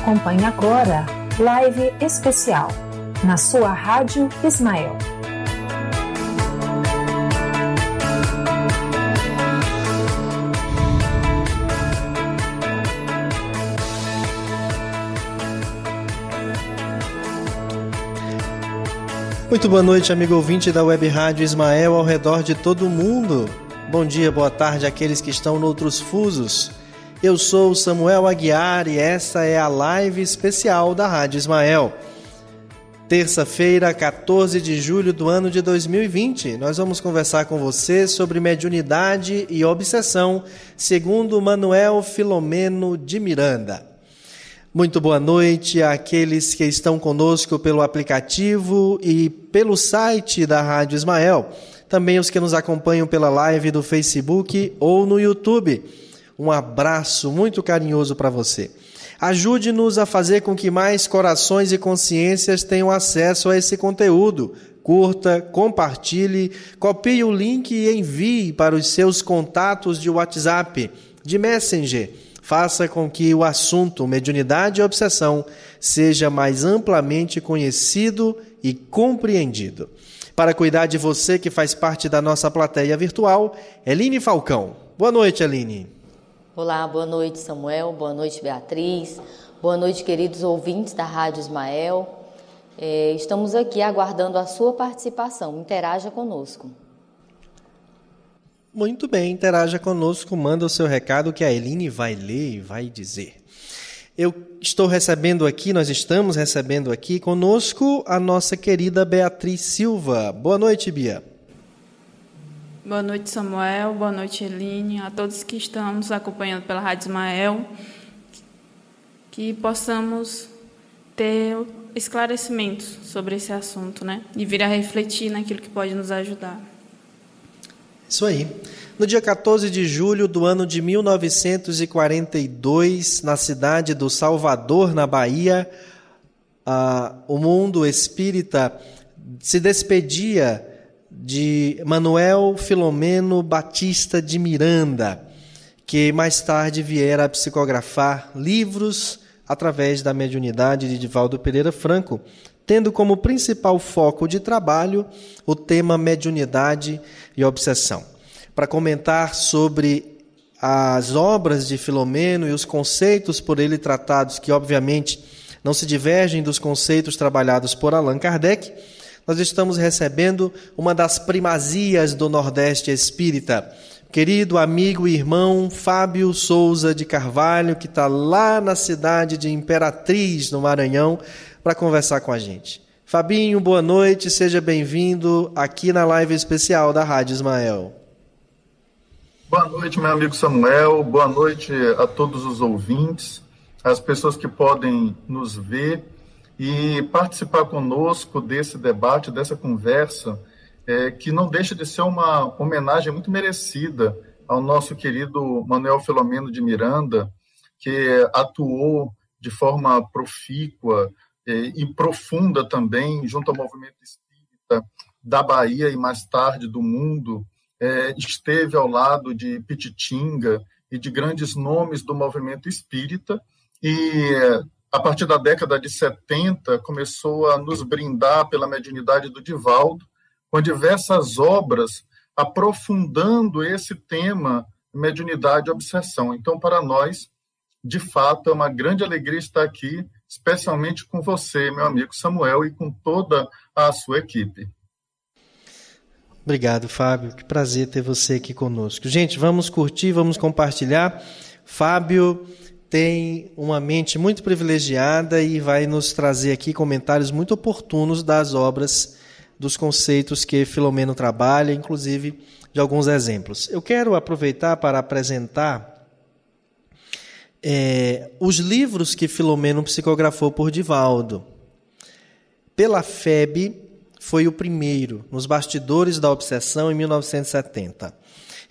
Você acompanha agora Live Especial na sua Rádio Ismael. Muito boa noite, amigo ouvinte da Web Rádio Ismael ao redor de todo o mundo. Bom dia, boa tarde àqueles que estão noutros fusos. Eu sou Samuel Aguiar e essa é a live especial da Rádio Ismael. Terça-feira, 14 de julho do ano de 2020, nós vamos conversar com você sobre mediunidade e obsessão, segundo Manuel Filomeno de Miranda. Muito boa noite àqueles que estão conosco pelo aplicativo e pelo site da Rádio Ismael. Também os que nos acompanham pela live do Facebook ou no YouTube. Um abraço muito carinhoso para você. Ajude-nos a fazer com que mais corações e consciências tenham acesso a esse conteúdo. Curta, compartilhe, copie o link e envie para os seus contatos de WhatsApp, de Messenger faça com que o assunto mediunidade e obsessão seja mais amplamente conhecido e compreendido. Para cuidar de você que faz parte da nossa plateia virtual, Eline Falcão. Boa noite, Eline. Olá, boa noite, Samuel. Boa noite, Beatriz. Boa noite, queridos ouvintes da Rádio Ismael. É, estamos aqui aguardando a sua participação. Interaja conosco. Muito bem, interaja conosco, manda o seu recado que a Eline vai ler e vai dizer. Eu estou recebendo aqui, nós estamos recebendo aqui conosco a nossa querida Beatriz Silva. Boa noite, Bia. Boa noite, Samuel. Boa noite, Eline. A todos que estão nos acompanhando pela Rádio Ismael. Que possamos ter esclarecimentos sobre esse assunto, né? E vir a refletir naquilo que pode nos ajudar. Isso aí. No dia 14 de julho do ano de 1942, na cidade do Salvador, na Bahia, o mundo espírita se despedia de Manuel Filomeno Batista de Miranda, que mais tarde viera a psicografar livros através da mediunidade de Divaldo Pereira Franco, tendo como principal foco de trabalho o tema mediunidade e obsessão. Para comentar sobre as obras de Filomeno e os conceitos por ele tratados, que obviamente não se divergem dos conceitos trabalhados por Allan Kardec, nós estamos recebendo uma das primazias do Nordeste Espírita. Querido amigo e irmão Fábio Souza de Carvalho, que está lá na cidade de Imperatriz, no Maranhão, para conversar com a gente. Fabinho, boa noite, seja bem-vindo aqui na live especial da Rádio Ismael. Boa noite, meu amigo Samuel, boa noite a todos os ouvintes, as pessoas que podem nos ver e participar conosco desse debate, dessa conversa, é, que não deixa de ser uma homenagem muito merecida ao nosso querido Manuel Filomeno de Miranda, que atuou de forma profícua e profunda também, junto ao movimento espírita da Bahia e mais tarde do mundo, é, esteve ao lado de Pititinga e de grandes nomes do movimento espírita, e a partir da década de 70 começou a nos brindar pela mediunidade do Divaldo, com diversas obras aprofundando esse tema mediunidade e obsessão. Então, para nós, de fato, é uma grande alegria estar aqui especialmente com você, meu amigo Samuel, e com toda a sua equipe. Obrigado, Fábio. Que prazer ter você aqui conosco. Gente, vamos curtir, vamos compartilhar. Fábio tem uma mente muito privilegiada e vai nos trazer aqui comentários muito oportunos das obras, dos conceitos que Filomeno trabalha, inclusive de alguns exemplos. Eu quero aproveitar para apresentar é, os livros que Filomeno psicografou por Divaldo. Pela FEB, foi o primeiro, nos bastidores da obsessão, em 1970.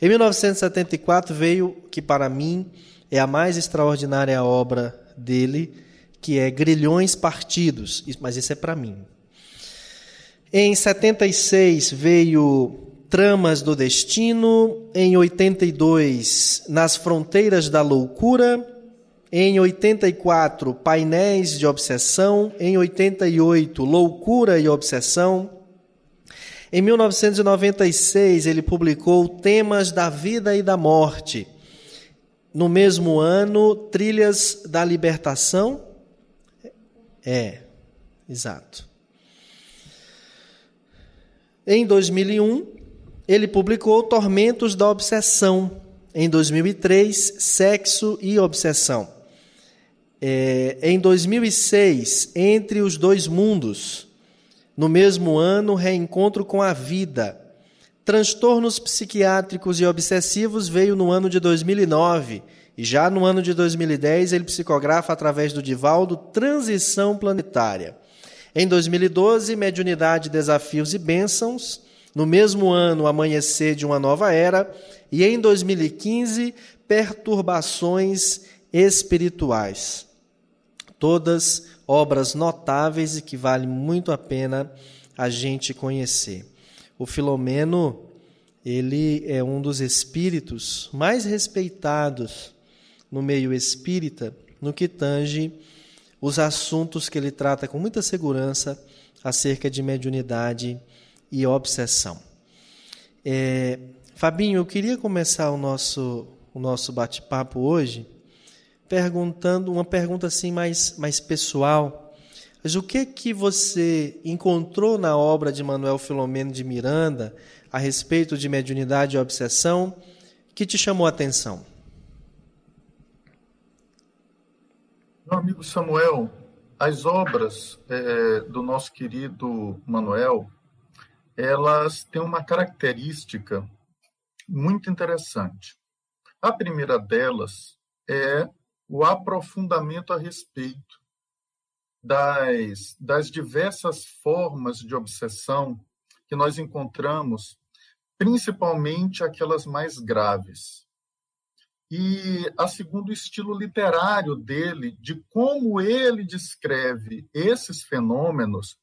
Em 1974 veio, que para mim é a mais extraordinária obra dele, que é Grilhões Partidos, mas isso é para mim. Em 76 veio Tramas do Destino, em 82 Nas Fronteiras da Loucura, Em 84, Painéis de Obsessão. Em 88, Loucura e Obsessão. Em 1996, ele publicou Temas da Vida e da Morte. No mesmo ano, Trilhas da Libertação. É, exato. Em 2001, ele publicou Tormentos da Obsessão. Em 2003, Sexo e Obsessão. É, em 2006, Entre os Dois Mundos. No mesmo ano, Reencontro com a Vida. Transtornos psiquiátricos e obsessivos veio no ano de 2009. E já no ano de 2010, ele psicografa através do Divaldo Transição Planetária. Em 2012, Mediunidade, Desafios e Bênçãos. No mesmo ano, Amanhecer de uma Nova Era. E em 2015, Perturbações Espirituais. Todas obras notáveis e que vale muito a pena a gente conhecer. O Filomeno, ele é um dos espíritos mais respeitados no meio espírita no que tange os assuntos que ele trata com muita segurança acerca de mediunidade e obsessão. É, Fabinho, eu queria começar o nosso, o nosso bate-papo hoje perguntando uma pergunta assim mais, mais pessoal. Mas o que que você encontrou na obra de Manuel Filomeno de Miranda a respeito de mediunidade e obsessão que te chamou a atenção? Meu amigo Samuel, as obras é, do nosso querido Manuel, elas têm uma característica muito interessante. A primeira delas é o aprofundamento a respeito das, das diversas formas de obsessão que nós encontramos, principalmente aquelas mais graves. E a segundo estilo literário dele, de como ele descreve esses fenômenos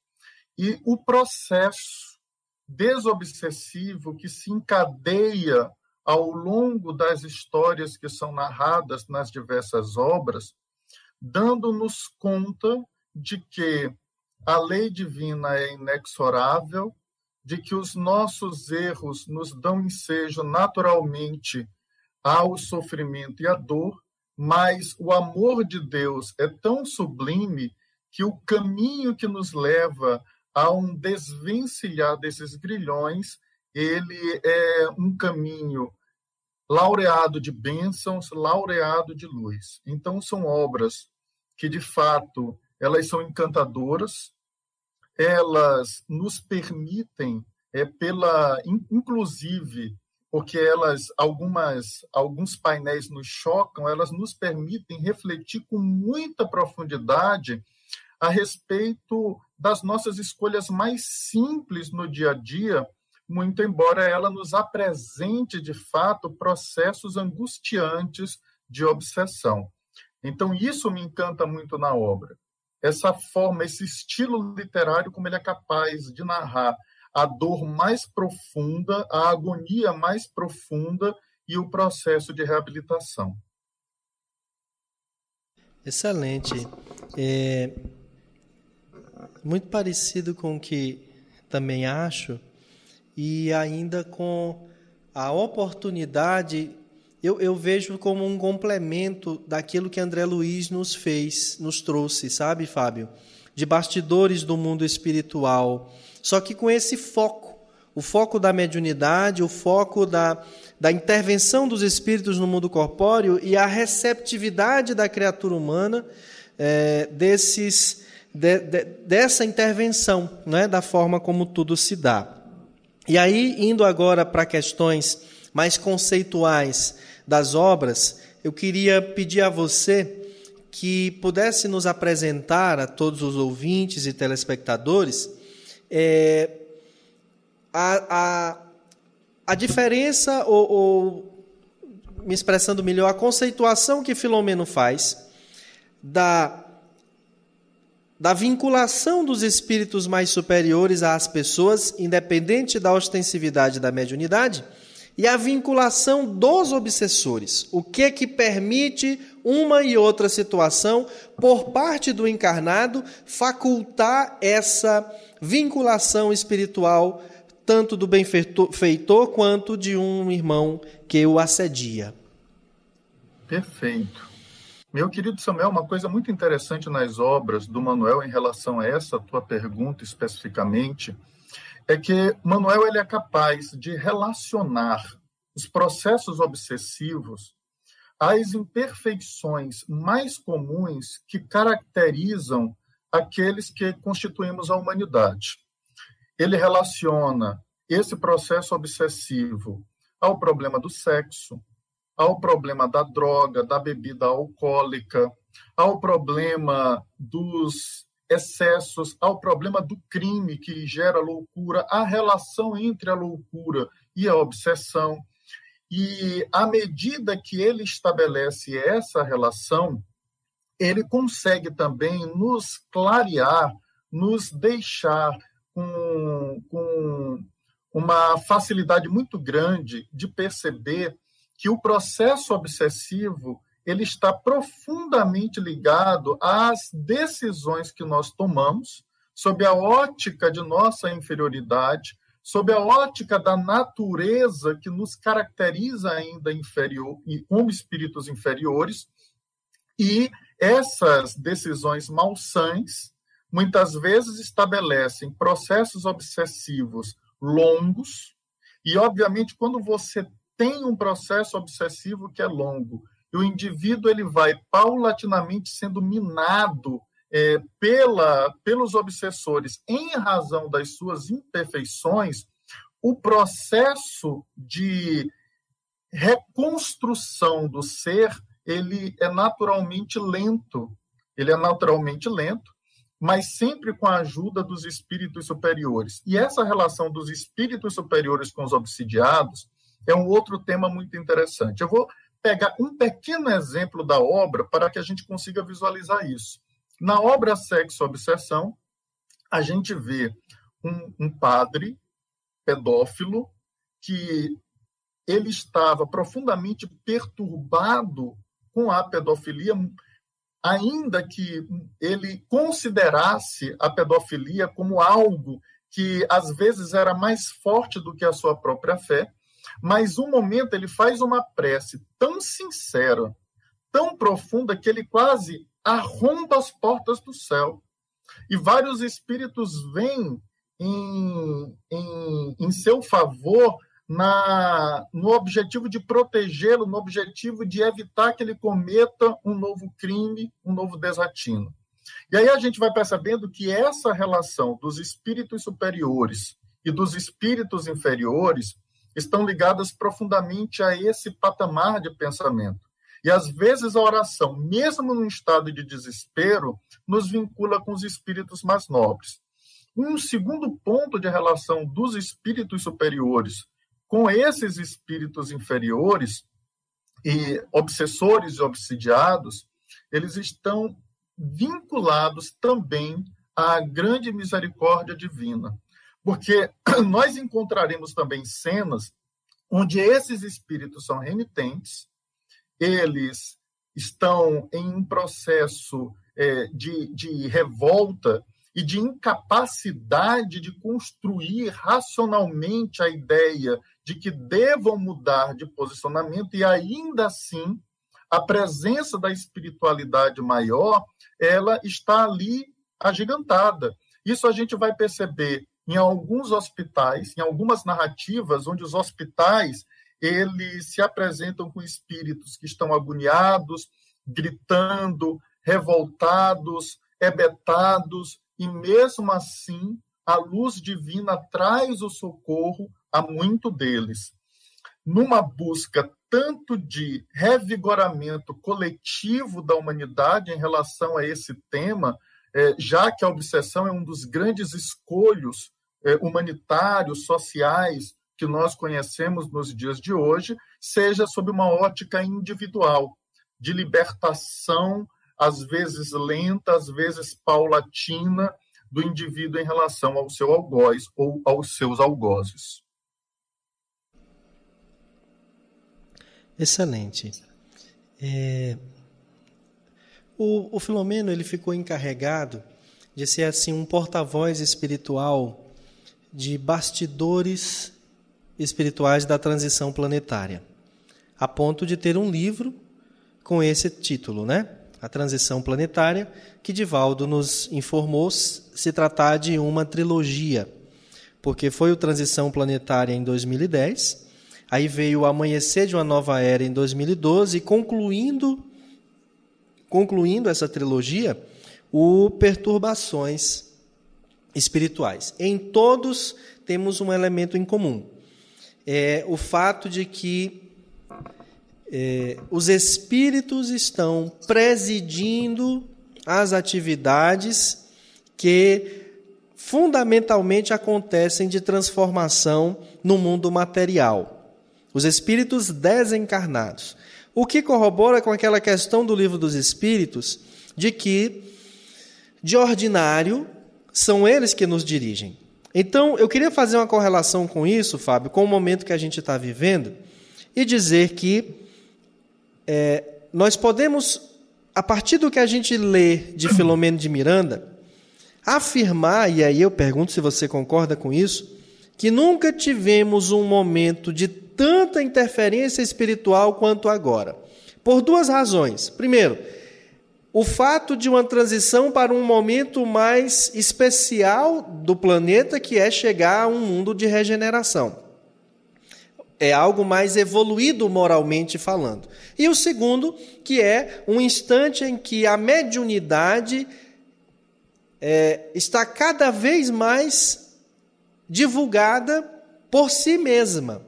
e o processo desobsessivo que se encadeia ao longo das histórias que são narradas nas diversas obras, dando-nos conta de que a lei divina é inexorável, de que os nossos erros nos dão ensejo naturalmente ao sofrimento e à dor, mas o amor de Deus é tão sublime que o caminho que nos leva a um desvencilhar desses grilhões, ele é um caminho laureado de bênçãos, laureado de luz. Então são obras que de fato elas são encantadoras, elas nos permitem é pela inclusive porque elas algumas alguns painéis nos chocam, elas nos permitem refletir com muita profundidade a respeito das nossas escolhas mais simples no dia a dia, muito embora ela nos apresente de fato processos angustiantes de obsessão. Então isso me encanta muito na obra. Essa forma, esse estilo literário como ele é capaz de narrar a dor mais profunda, a agonia mais profunda e o processo de reabilitação. Excelente. É muito parecido com o que também acho e ainda com a oportunidade eu, eu, vejo como um complemento daquilo que André Luiz nos fez, nos trouxe, sabe, Fábio? De bastidores do mundo espiritual, só que com esse foco, o foco da mediunidade, o foco da, da intervenção dos espíritos no mundo corpóreo e a receptividade da criatura humana é, desses, de, de, dessa intervenção, né, da forma como tudo se dá. E aí, indo agora para questões mais conceituais das obras, eu queria pedir a você que pudesse nos apresentar a todos os ouvintes e telespectadores é, a, a, a diferença, ou, ou, me expressando melhor, a conceituação que Filomeno faz da, da vinculação dos espíritos mais superiores às pessoas, independente da ostensividade da mediunidade, e a vinculação dos obsessores. O que que permite uma e outra situação, por parte do encarnado, facultar essa vinculação espiritual, tanto do benfeitor quanto de um irmão que o assedia. Perfeito. Meu querido Samuel, uma coisa muito interessante nas obras do Manuel em relação a essa tua pergunta especificamente é que Manuel ele é capaz de relacionar os processos obsessivos às imperfeições mais comuns que caracterizam aqueles que constituímos a humanidade. Ele relaciona esse processo obsessivo ao problema do sexo, ao problema da droga, da bebida alcoólica, ao problema dos excessos, ao problema do crime que gera loucura, a relação entre a loucura e a obsessão. E à medida que ele estabelece essa relação, ele consegue também nos clarear, nos deixar com, com uma facilidade muito grande de perceber que o processo obsessivo ele está profundamente ligado às decisões que nós tomamos sob a ótica de nossa inferioridade, sob a ótica da natureza que nos caracteriza ainda inferior como espíritos inferiores, e essas decisões malsãs muitas vezes estabelecem processos obsessivos longos, e obviamente quando você tem um processo obsessivo que é longo. E o indivíduo ele vai paulatinamente sendo minado é, pela, pelos obsessores em razão das suas imperfeições. O processo de reconstrução do ser ele é naturalmente lento. Ele é naturalmente lento, mas sempre com a ajuda dos espíritos superiores. E essa relação dos espíritos superiores com os obsidiados é um outro tema muito interessante. Eu vou pegar um pequeno exemplo da obra para que a gente consiga visualizar isso. Na obra Sexo Obsessão, a gente vê um, um padre pedófilo que ele estava profundamente perturbado com a pedofilia, ainda que ele considerasse a pedofilia como algo que às vezes era mais forte do que a sua própria fé, mas um momento ele faz uma prece tão sincera, tão profunda, que ele quase arromba as portas do céu. E vários espíritos vêm em, em, em seu favor na, no objetivo de protegê-lo, no objetivo de evitar que ele cometa um novo crime, um novo desatino. E aí a gente vai percebendo que essa relação dos espíritos superiores e dos espíritos inferiores estão ligadas profundamente a esse patamar de pensamento. E às vezes a oração, mesmo num estado de desespero, nos vincula com os espíritos mais nobres. Um segundo ponto de relação dos espíritos superiores com esses espíritos inferiores e obsessores e obsidiados, eles estão vinculados também à grande misericórdia divina. Porque nós encontraremos também cenas onde esses espíritos são remitentes, eles estão em um processo é, de, de revolta e de incapacidade de construir racionalmente a ideia de que devam mudar de posicionamento e ainda assim a presença da espiritualidade maior ela está ali agigantada. Isso a gente vai perceber em alguns hospitais, em algumas narrativas, onde os hospitais eles se apresentam com espíritos que estão agoniados, gritando, revoltados, ebetados, e mesmo assim a luz divina traz o socorro a muito deles. Numa busca tanto de revigoramento coletivo da humanidade em relação a esse tema, é, já que a obsessão é um dos grandes escolhos humanitários, sociais que nós conhecemos nos dias de hoje, seja sob uma ótica individual, de libertação, às vezes lenta, às vezes paulatina, do indivíduo em relação ao seu algoz ou aos seus algozes. Excelente. É, O, o Filomeno ele ficou encarregado de ser assim um porta-voz espiritual de bastidores espirituais da transição planetária, a ponto de ter um livro com esse título, né? A transição planetária, que Divaldo nos informou se tratar de uma trilogia, porque foi o Transição Planetária em 2010, aí veio o Amanhecer de uma Nova Era em 2012, e concluindo, concluindo essa trilogia, o Perturbações Espirituais. Em todos temos um elemento em comum. É o fato de que é, os espíritos estão presidindo as atividades que fundamentalmente acontecem de transformação no mundo material. Os espíritos desencarnados. O que corrobora com aquela questão do livro dos espíritos de que, de ordinário, são eles que nos dirigem. Então, eu queria fazer uma correlação com isso, Fábio, com o momento que a gente está vivendo e dizer que é, nós podemos, a partir do que a gente lê de Filomeno de Miranda, afirmar, e aí eu pergunto se você concorda com isso, que nunca tivemos um momento de tanta interferência espiritual quanto agora. Por duas razões. Primeiro, o fato de uma transição para um momento mais especial do planeta, que é chegar a um mundo de regeneração é algo mais evoluído moralmente falando. E o segundo, que é um instante em que a mediunidade é, está cada vez mais divulgada por si mesma.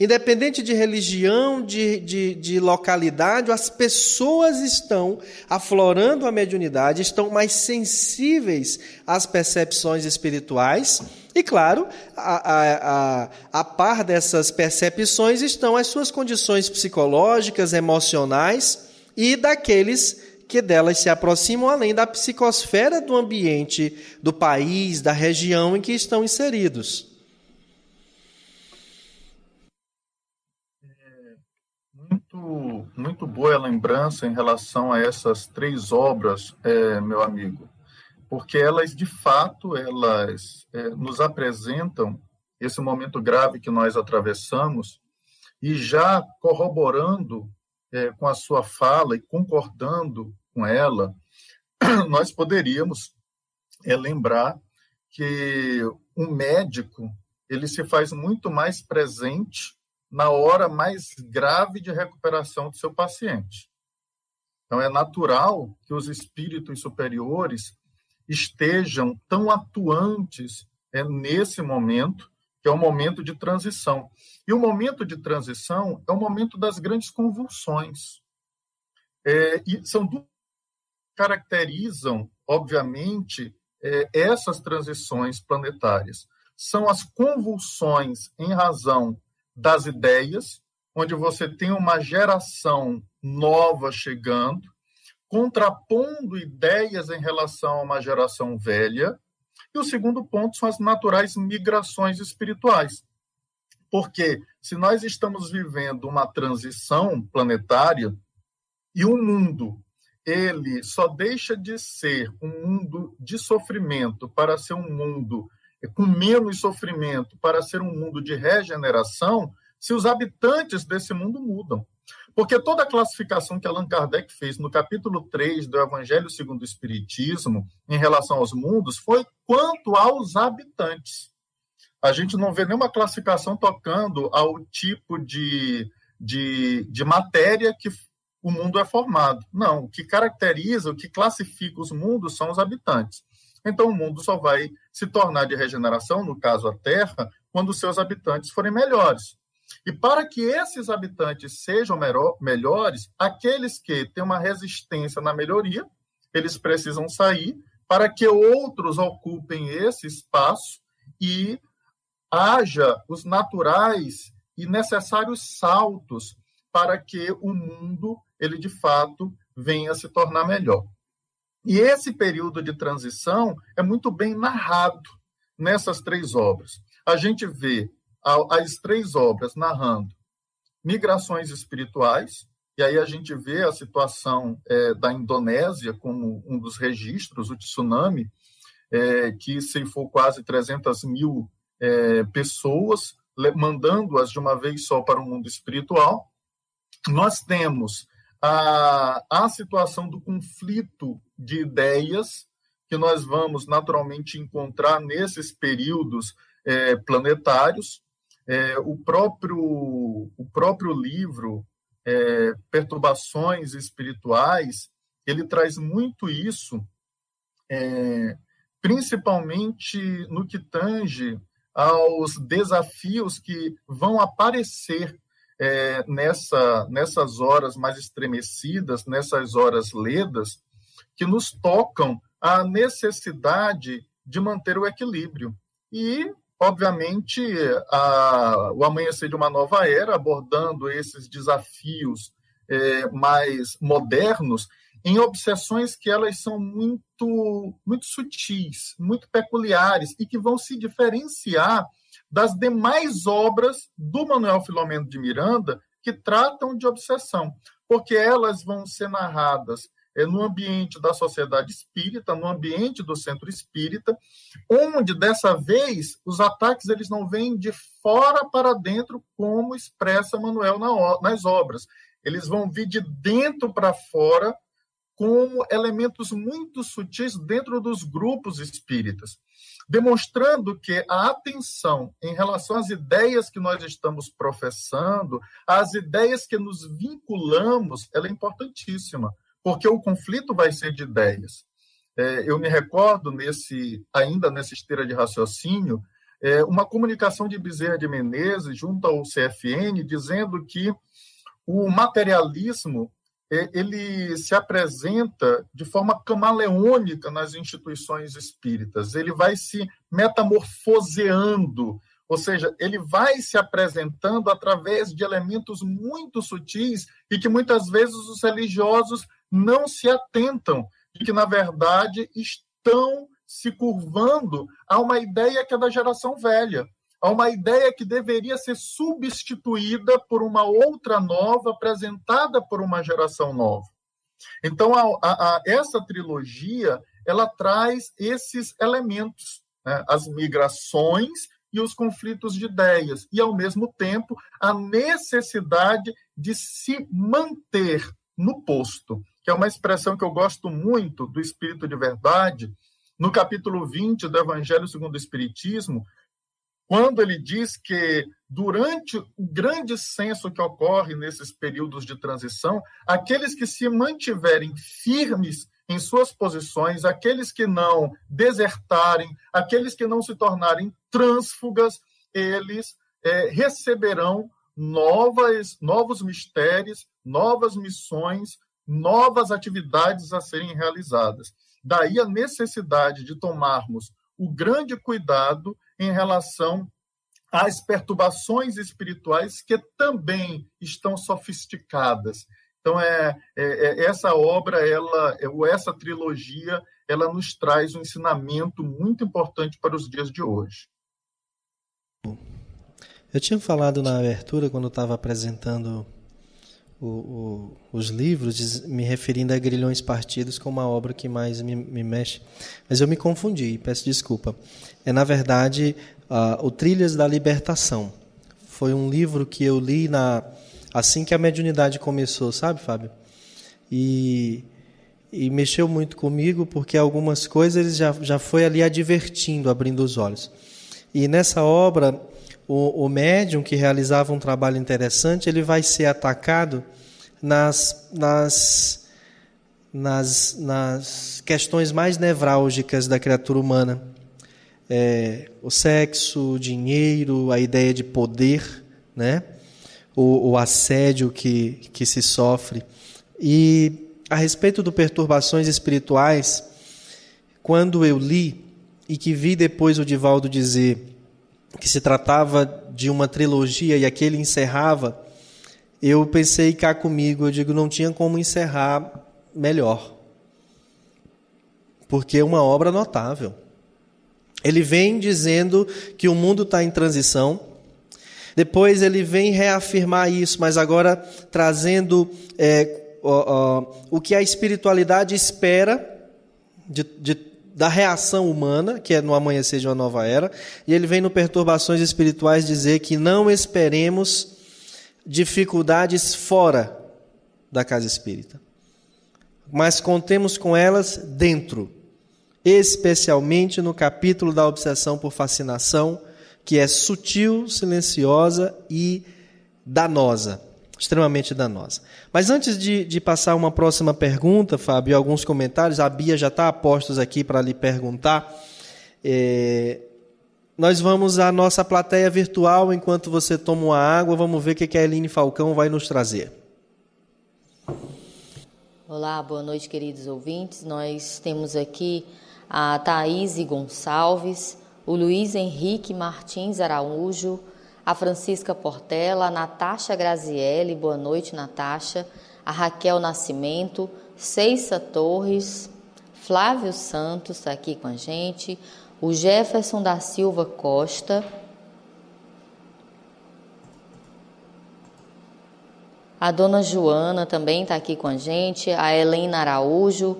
Independente de religião, de, de, de, localidade, as pessoas estão aflorando a mediunidade, estão mais sensíveis às percepções espirituais. E, claro, a, a, a, a par dessas percepções estão as suas condições psicológicas, emocionais e daqueles que delas se aproximam, além da psicosfera do ambiente, do país, da região em que estão inseridos. Muito boa a lembrança em relação a essas três obras, é, meu amigo, porque elas, de fato, elas é, nos apresentam esse momento grave que nós atravessamos e já corroborando é, com a sua fala e concordando com ela, nós poderíamos é, lembrar que um médico ele se faz muito mais presente na hora mais grave de recuperação do seu paciente. Então, é natural que os espíritos superiores estejam tão atuantes é, nesse momento, que é o momento de transição. E o momento de transição é o momento das grandes convulsões. É, e são duas caracterizam, obviamente, é, essas transições planetárias. São as convulsões em razão das ideias, onde você tem uma geração nova chegando, contrapondo ideias em relação a uma geração velha. E o segundo ponto são as naturais migrações espirituais. Porque se nós estamos vivendo uma transição planetária e o mundo ele só deixa de ser um mundo de sofrimento para ser um mundo com menos sofrimento para ser um mundo de regeneração se os habitantes desse mundo mudam. Porque toda a classificação que Allan Kardec fez no capítulo 3 do Evangelho segundo o Espiritismo, em relação aos mundos, foi quanto aos habitantes. A gente não vê nenhuma classificação tocando ao tipo de, de, de matéria que o mundo é formado. Não, o que caracteriza, o que classifica os mundos são os habitantes. Então, o mundo só vai se tornar de regeneração, no caso a Terra, quando seus habitantes forem melhores. E para que esses habitantes sejam melhores, aqueles que têm uma resistência na melhoria, eles precisam sair para que outros ocupem esse espaço e haja os naturais e necessários saltos para que o mundo ele de fato venha se tornar melhor. E esse período de transição é muito bem narrado nessas três obras. A gente vê as três obras narrando migrações espirituais, E aí a gente vê a situação é, da Indonésia como um dos registros, o tsunami, é, que ceifou quase 300 mil é, pessoas, mandando-as de uma vez só para o mundo espiritual. Nós temos a, a situação do conflito de ideias, que nós vamos naturalmente encontrar nesses períodos é, planetários. É, o, próprio, o próprio livro é, Perturbações Espirituais, ele traz muito isso, é, principalmente no que tange aos desafios que vão aparecer é, nessa, nessas horas mais estremecidas, nessas horas ledas, que nos tocam a necessidade de manter o equilíbrio. E, obviamente, a, o amanhecer de uma nova era, abordando esses desafios é, mais modernos, em obsessões que elas são muito, muito sutis, muito peculiares e que vão se diferenciar das demais obras do Manuel Filomeno de Miranda que tratam de obsessão, porque elas vão ser narradas é, no ambiente da sociedade espírita, no ambiente do centro espírita, onde dessa vez os ataques eles não vêm de fora para dentro, como expressa Manuel na, nas obras. Eles vão vir de dentro para fora, como elementos muito sutis dentro dos grupos espíritas, demonstrando que a atenção em relação às ideias que nós estamos professando, às ideias que nos vinculamos, ela é importantíssima, porque o conflito vai ser de ideias. É, eu me recordo nesse ainda nessa esteira de raciocínio é, uma comunicação de Bezerra de Menezes junto ao CFN dizendo que o materialismo é, ele se apresenta de forma camaleônica nas instituições espíritas, ele vai se metamorfoseando, ou seja, ele vai se apresentando através de elementos muito sutis e que muitas vezes os religiosos não se atentam, de que, na verdade, estão se curvando a uma ideia que é da geração velha a uma ideia que deveria ser substituída por uma outra nova, apresentada por uma geração nova. Então, a, a essa trilogia ela traz esses elementos, né? as migrações e os conflitos de ideias, e, ao mesmo tempo, a necessidade de se manter no posto, que é uma expressão que eu gosto muito do Espírito de Verdade, no capítulo 20 do Evangelho segundo o Espiritismo, quando ele diz que durante o grande censo que ocorre nesses períodos de transição, aqueles que se mantiverem firmes em suas posições, aqueles que não desertarem, aqueles que não se tornarem trânsfugas, eles é, receberão novas, novos mistérios, novas missões, novas atividades a serem realizadas. Daí a necessidade de tomarmos o grande cuidado em relação às perturbações espirituais que também estão sofisticadas. Então, é, é, é essa obra, ela, é, essa trilogia, ela nos traz um ensinamento muito importante para os dias de hoje. Eu tinha falado na abertura, quando estava apresentando o, o, os livros, me referindo a Grilhões Partidos como a obra que mais me, me mexe. Mas eu me confundi, peço desculpa. É, na verdade, uh, o Trilhas da Libertação. Foi um livro que eu li na assim que a mediunidade começou, sabe, Fábio? E, e mexeu muito comigo, porque algumas coisas ele já, já foi ali advertindo, abrindo os olhos. E nessa obra, o, o médium que realizava um trabalho interessante, ele vai ser atacado nas, nas, nas, nas questões mais nevrálgicas da criatura humana. É, o sexo, o dinheiro, a ideia de poder, né? o, o assédio que, que se sofre. E a respeito do perturbações espirituais, quando eu li e que vi depois o Divaldo dizer que se tratava de uma trilogia e aquele encerrava, eu pensei cá comigo, eu digo, não tinha como encerrar melhor. Porque é uma obra notável. Ele vem dizendo que o mundo está em transição, Depois ele vem reafirmar isso, mas agora trazendo é, ó, ó, o que a espiritualidade espera de, de, da reação humana, que é no amanhecer de uma nova era, e ele vem no Perturbações Espirituais dizer que não esperemos dificuldades fora da casa espírita, mas contemos com elas dentro, especialmente no capítulo da obsessão por fascinação, que é sutil, silenciosa e danosa, extremamente danosa. Mas antes de, de passar uma próxima pergunta, Fábio, alguns comentários, a Bia já está a postos aqui para lhe perguntar. É, nós vamos à nossa plateia virtual enquanto você toma uma água, vamos ver o que a Eline Falcão vai nos trazer. Olá, boa noite, queridos ouvintes. Nós temos aqui a Thaís Gonçalves, o Luiz Henrique Martins Araújo, a Francisca Portela, a Natasha Grazielli, boa noite, Natasha, a Raquel Nascimento, Ceissa Torres, Flávio Santos está aqui com a gente, o Jefferson da Silva Costa, a dona Joana também está aqui com a gente, a Helena Araújo,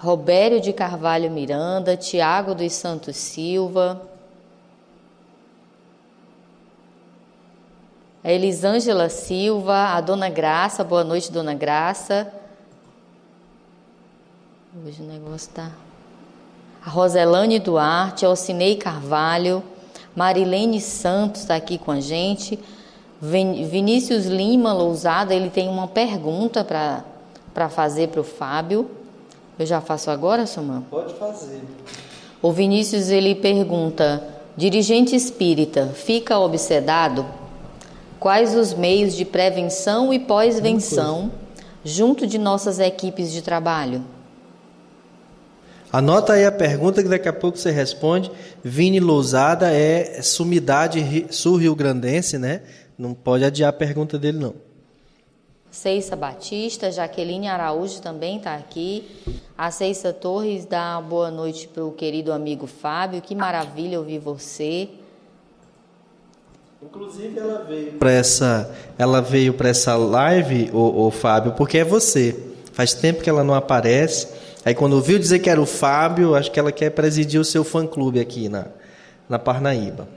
Robério de Carvalho Miranda, Tiago dos Santos Silva, a Elisângela Silva, a Dona Graça, boa noite, Dona Graça. Hoje o negócio tá. A Roselane Duarte, a Alcinei Carvalho, Marilene Santos está aqui com a gente. Vinícius Lima Lousada, ele tem uma pergunta para fazer para o Fábio. Eu já faço agora, Samuel? Pode fazer. O Vinícius ele pergunta: dirigente espírita fica obsedado? Quais os meios de prevenção e pós-venção junto de nossas equipes de trabalho? Anota aí a pergunta que daqui a pouco você responde. Vini Lousada é sumidade sul-rio-grandense, né? Não pode adiar a pergunta dele, não. Ceissa Batista, Jaqueline Araújo também está aqui. A Ceissa Torres dá boa noite para o querido amigo Fábio. Que maravilha ouvir você. Inclusive ela veio para essa, ela veio para essa live, o, o Fábio, porque é você. Faz tempo que ela não aparece. Aí quando viu dizer que era o Fábio, acho que ela quer presidir o seu fã clube aqui na, na Parnaíba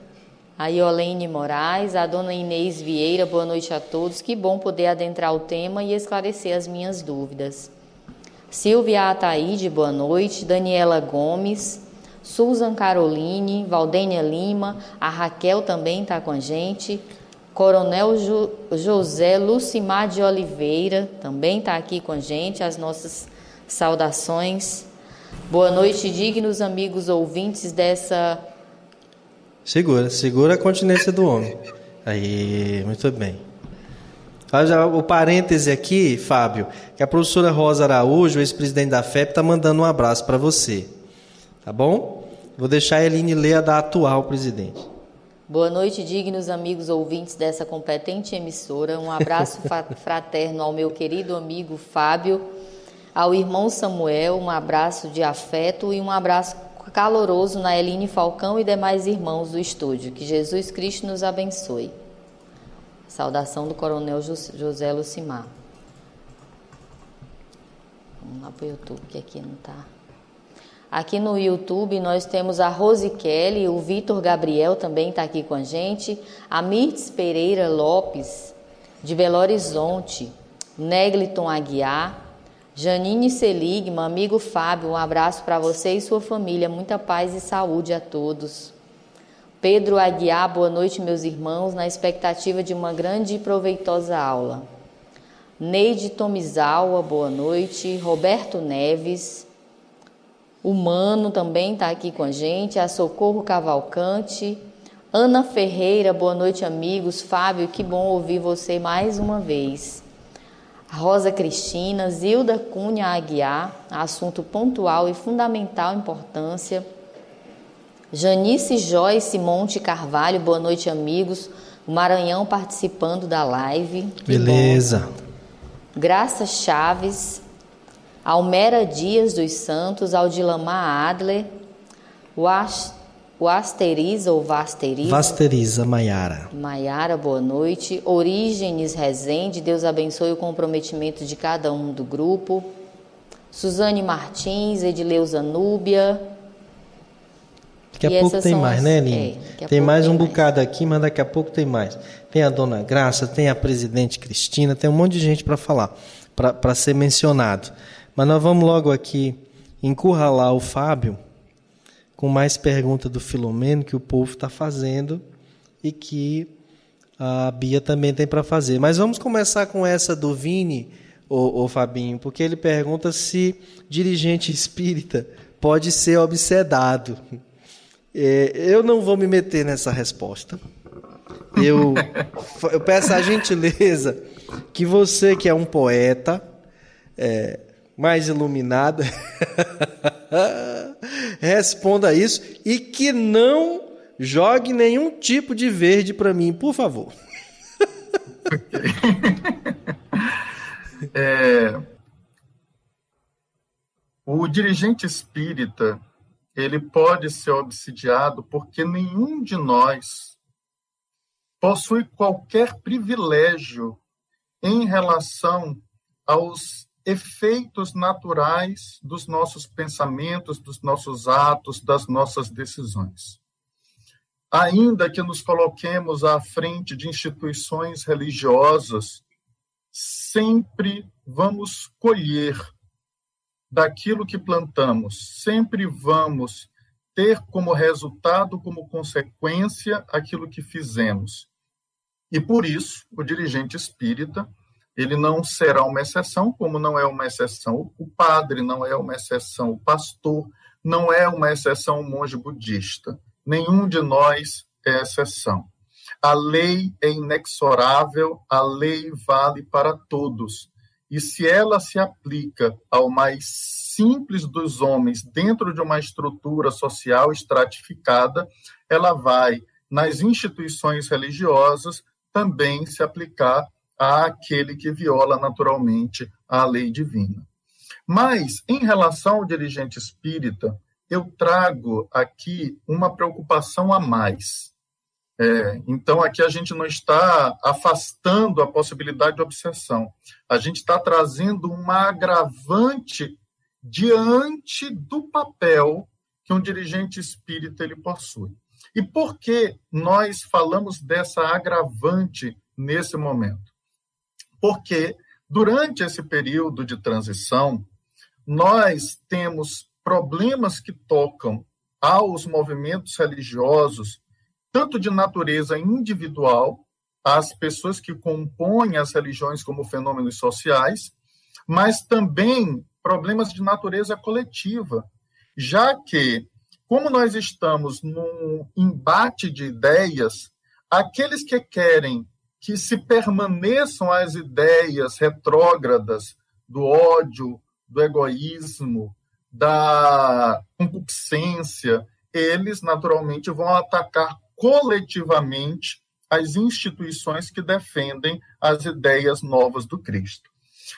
a Iolene Moraes, a dona Inês Vieira, boa noite a todos. Que bom poder adentrar o tema e esclarecer as minhas dúvidas. Silvia Ataíde, boa noite. Daniela Gomes, Susan Caroline, Valdênia Lima, a Raquel também está com a gente. Coronel jo José Lucimar de Oliveira também está aqui com a gente. As nossas saudações. Boa noite, dignos amigos ouvintes dessa Segura, segura a continência do homem. Aí, muito bem. O parêntese aqui, Fábio, que a professora Rosa Araújo, ex-presidente da FEP, está mandando um abraço para você. Tá bom? Vou deixar a Eline ler a da atual presidente. Boa noite, dignos amigos ouvintes dessa competente emissora. Um abraço fraterno ao meu querido amigo Fábio, ao irmão Samuel, um abraço de afeto e um abraço caloroso na Eline Falcão e demais irmãos do estúdio. Que Jesus Cristo nos abençoe. Saudação do Coronel José Lucimar. Vamos lá para o YouTube, que aqui não está. Aqui no YouTube nós temos a Rose Kelly, o Vitor Gabriel também está aqui com a gente, a Mirtz Pereira Lopes, de Belo Horizonte, Negliton Aguiar, Janine Seligma, amigo Fábio, um abraço para você e sua família. Muita paz e saúde a todos. Pedro Aguiar, boa noite, meus irmãos, na expectativa de uma grande e proveitosa aula. Neide Tomizawa, boa noite. Roberto Neves, o Mano também está aqui com a gente. A Socorro Cavalcante. Ana Ferreira, boa noite, amigos. Fábio, que bom ouvir você mais uma vez. Rosa Cristina, Zilda Cunha Aguiar, assunto pontual e fundamental importância. Janice Joyce Monte Carvalho, boa noite, amigos. O Maranhão participando da live. Que Beleza. Bom. Graça Chaves, Almera Dias dos Santos, Aldilamar Adler, o Asteriza ou Vasteriza. Vasteriza Maiara. Maiara, boa noite. Orígenes Rezende, Deus abençoe o comprometimento de cada um do grupo. Suzane Martins, Edileuza Núbia. Daqui a e pouco tem mais, as... né, Aline? É, tem mais tem um mais. bocado aqui, mas daqui a pouco tem mais. Tem a Dona Graça, tem a Presidente Cristina, tem um monte de gente para falar, para ser mencionado. Mas nós vamos logo aqui encurralar o Fábio com mais pergunta do Filomeno que o povo está fazendo e que a Bia também tem para fazer. Mas vamos começar com essa do Vini, o, o Fabinho, porque ele pergunta se dirigente espírita pode ser obsedado. É, eu não vou me meter nessa resposta. Eu, eu peço a gentileza que você, que é um poeta é, mais iluminado, responda isso e que não jogue nenhum tipo de verde para mim, por favor. é, o dirigente espírita ele pode ser obsidiado porque nenhum de nós possui qualquer privilégio em relação aos efeitos naturais dos nossos pensamentos, dos nossos atos, das nossas decisões. Ainda que nos coloquemos à frente de instituições religiosas, sempre vamos colher daquilo que plantamos, sempre vamos ter como resultado, como consequência, aquilo que fizemos. E por isso, o dirigente espírita ele não será uma exceção, como não é uma exceção o padre, não é uma exceção o pastor, não é uma exceção o monge budista. Nenhum de nós é exceção. A lei é inexorável, a lei vale para todos. E se ela se aplica ao mais simples dos homens dentro de uma estrutura social estratificada, ela vai, nas instituições religiosas, também se aplicar àquele que viola naturalmente a lei divina. Mas, em relação ao dirigente espírita, eu trago aqui uma preocupação a mais. É, então, aqui a gente não está afastando a possibilidade de obsessão, a gente está trazendo uma agravante diante do papel que um dirigente espírita ele possui. E por que nós falamos dessa agravante nesse momento? Porque durante esse período de transição, nós temos problemas que tocam aos movimentos religiosos, tanto de natureza individual, às pessoas que compõem as religiões como fenômenos sociais, mas também problemas de natureza coletiva, já que, como nós estamos num embate de ideias, aqueles que querem que se permaneçam as ideias retrógradas do ódio, do egoísmo, da concupiscência, eles naturalmente vão atacar coletivamente as instituições que defendem as ideias novas do Cristo.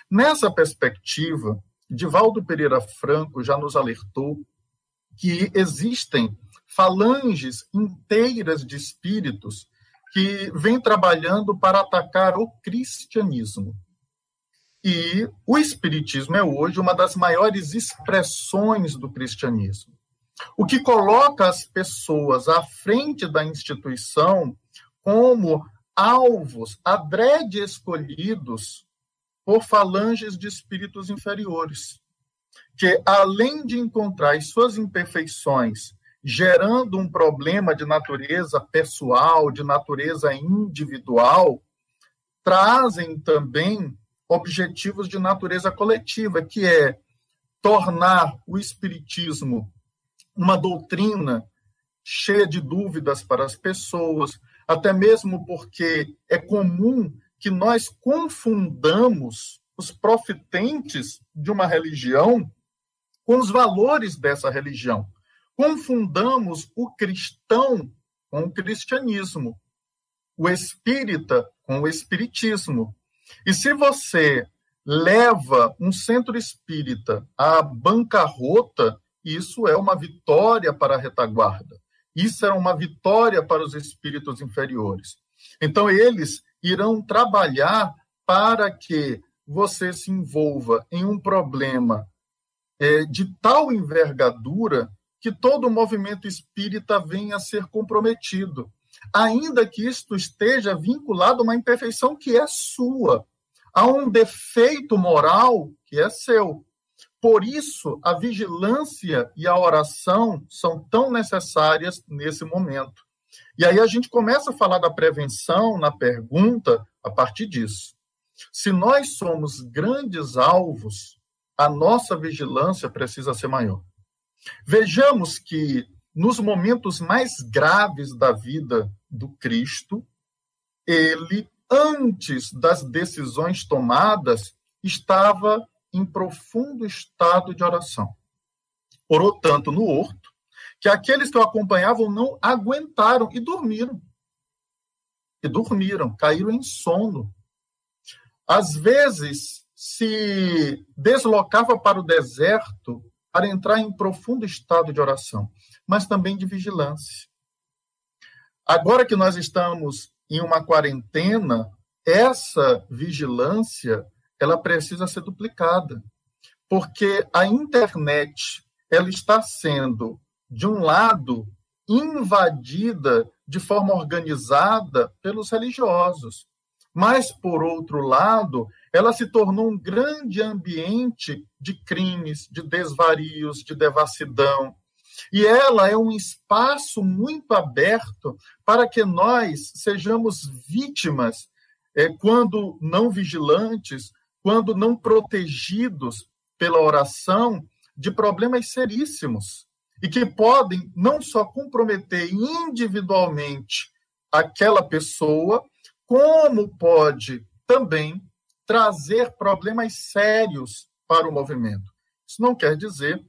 Nessa perspectiva, Divaldo Pereira Franco já nos alertou que existem falanges inteiras de espíritos que vem trabalhando para atacar o cristianismo. E o espiritismo é hoje uma das maiores expressões do cristianismo. O que coloca as pessoas à frente da instituição como alvos adrede escolhidos por falanges de espíritos inferiores, que além de encontrar as suas imperfeições gerando um problema de natureza pessoal, de natureza individual, trazem também objetivos de natureza coletiva, que é tornar o espiritismo uma doutrina cheia de dúvidas para as pessoas, até mesmo porque é comum que nós confundamos os profitentes de uma religião com os valores dessa religião confundamos o cristão com o cristianismo, o espírita com o espiritismo. E se você leva um centro espírita à bancarrota, isso é uma vitória para a retaguarda. Isso era uma vitória para os espíritos inferiores. Então, eles irão trabalhar para que você se envolva em um problema é, de tal envergadura que todo o movimento espírita venha a ser comprometido, ainda que isto esteja vinculado a uma imperfeição que é sua, a um defeito moral que é seu. Por isso, a vigilância e a oração são tão necessárias nesse momento. E aí a gente começa a falar da prevenção na pergunta a partir disso. Se nós somos grandes alvos, a nossa vigilância precisa ser maior. Vejamos que nos momentos mais graves da vida do Cristo, ele, antes das decisões tomadas, estava em profundo estado de oração. Orou tanto no horto que aqueles que o acompanhavam não aguentaram e dormiram. E dormiram, caíram em sono. Às vezes, se deslocava para o deserto para entrar em profundo estado de oração, mas também de vigilância. Agora que nós estamos em uma quarentena, essa vigilância ela precisa ser duplicada, porque a internet ela está sendo de um lado invadida de forma organizada pelos religiosos, mas por outro lado, ela se tornou um grande ambiente de crimes, de desvarios, de devassidão. E ela é um espaço muito aberto para que nós sejamos vítimas, é, quando não vigilantes, quando não protegidos pela oração, de problemas seríssimos e que podem não só comprometer individualmente aquela pessoa, como pode também trazer problemas sérios para o movimento. Isso não quer dizer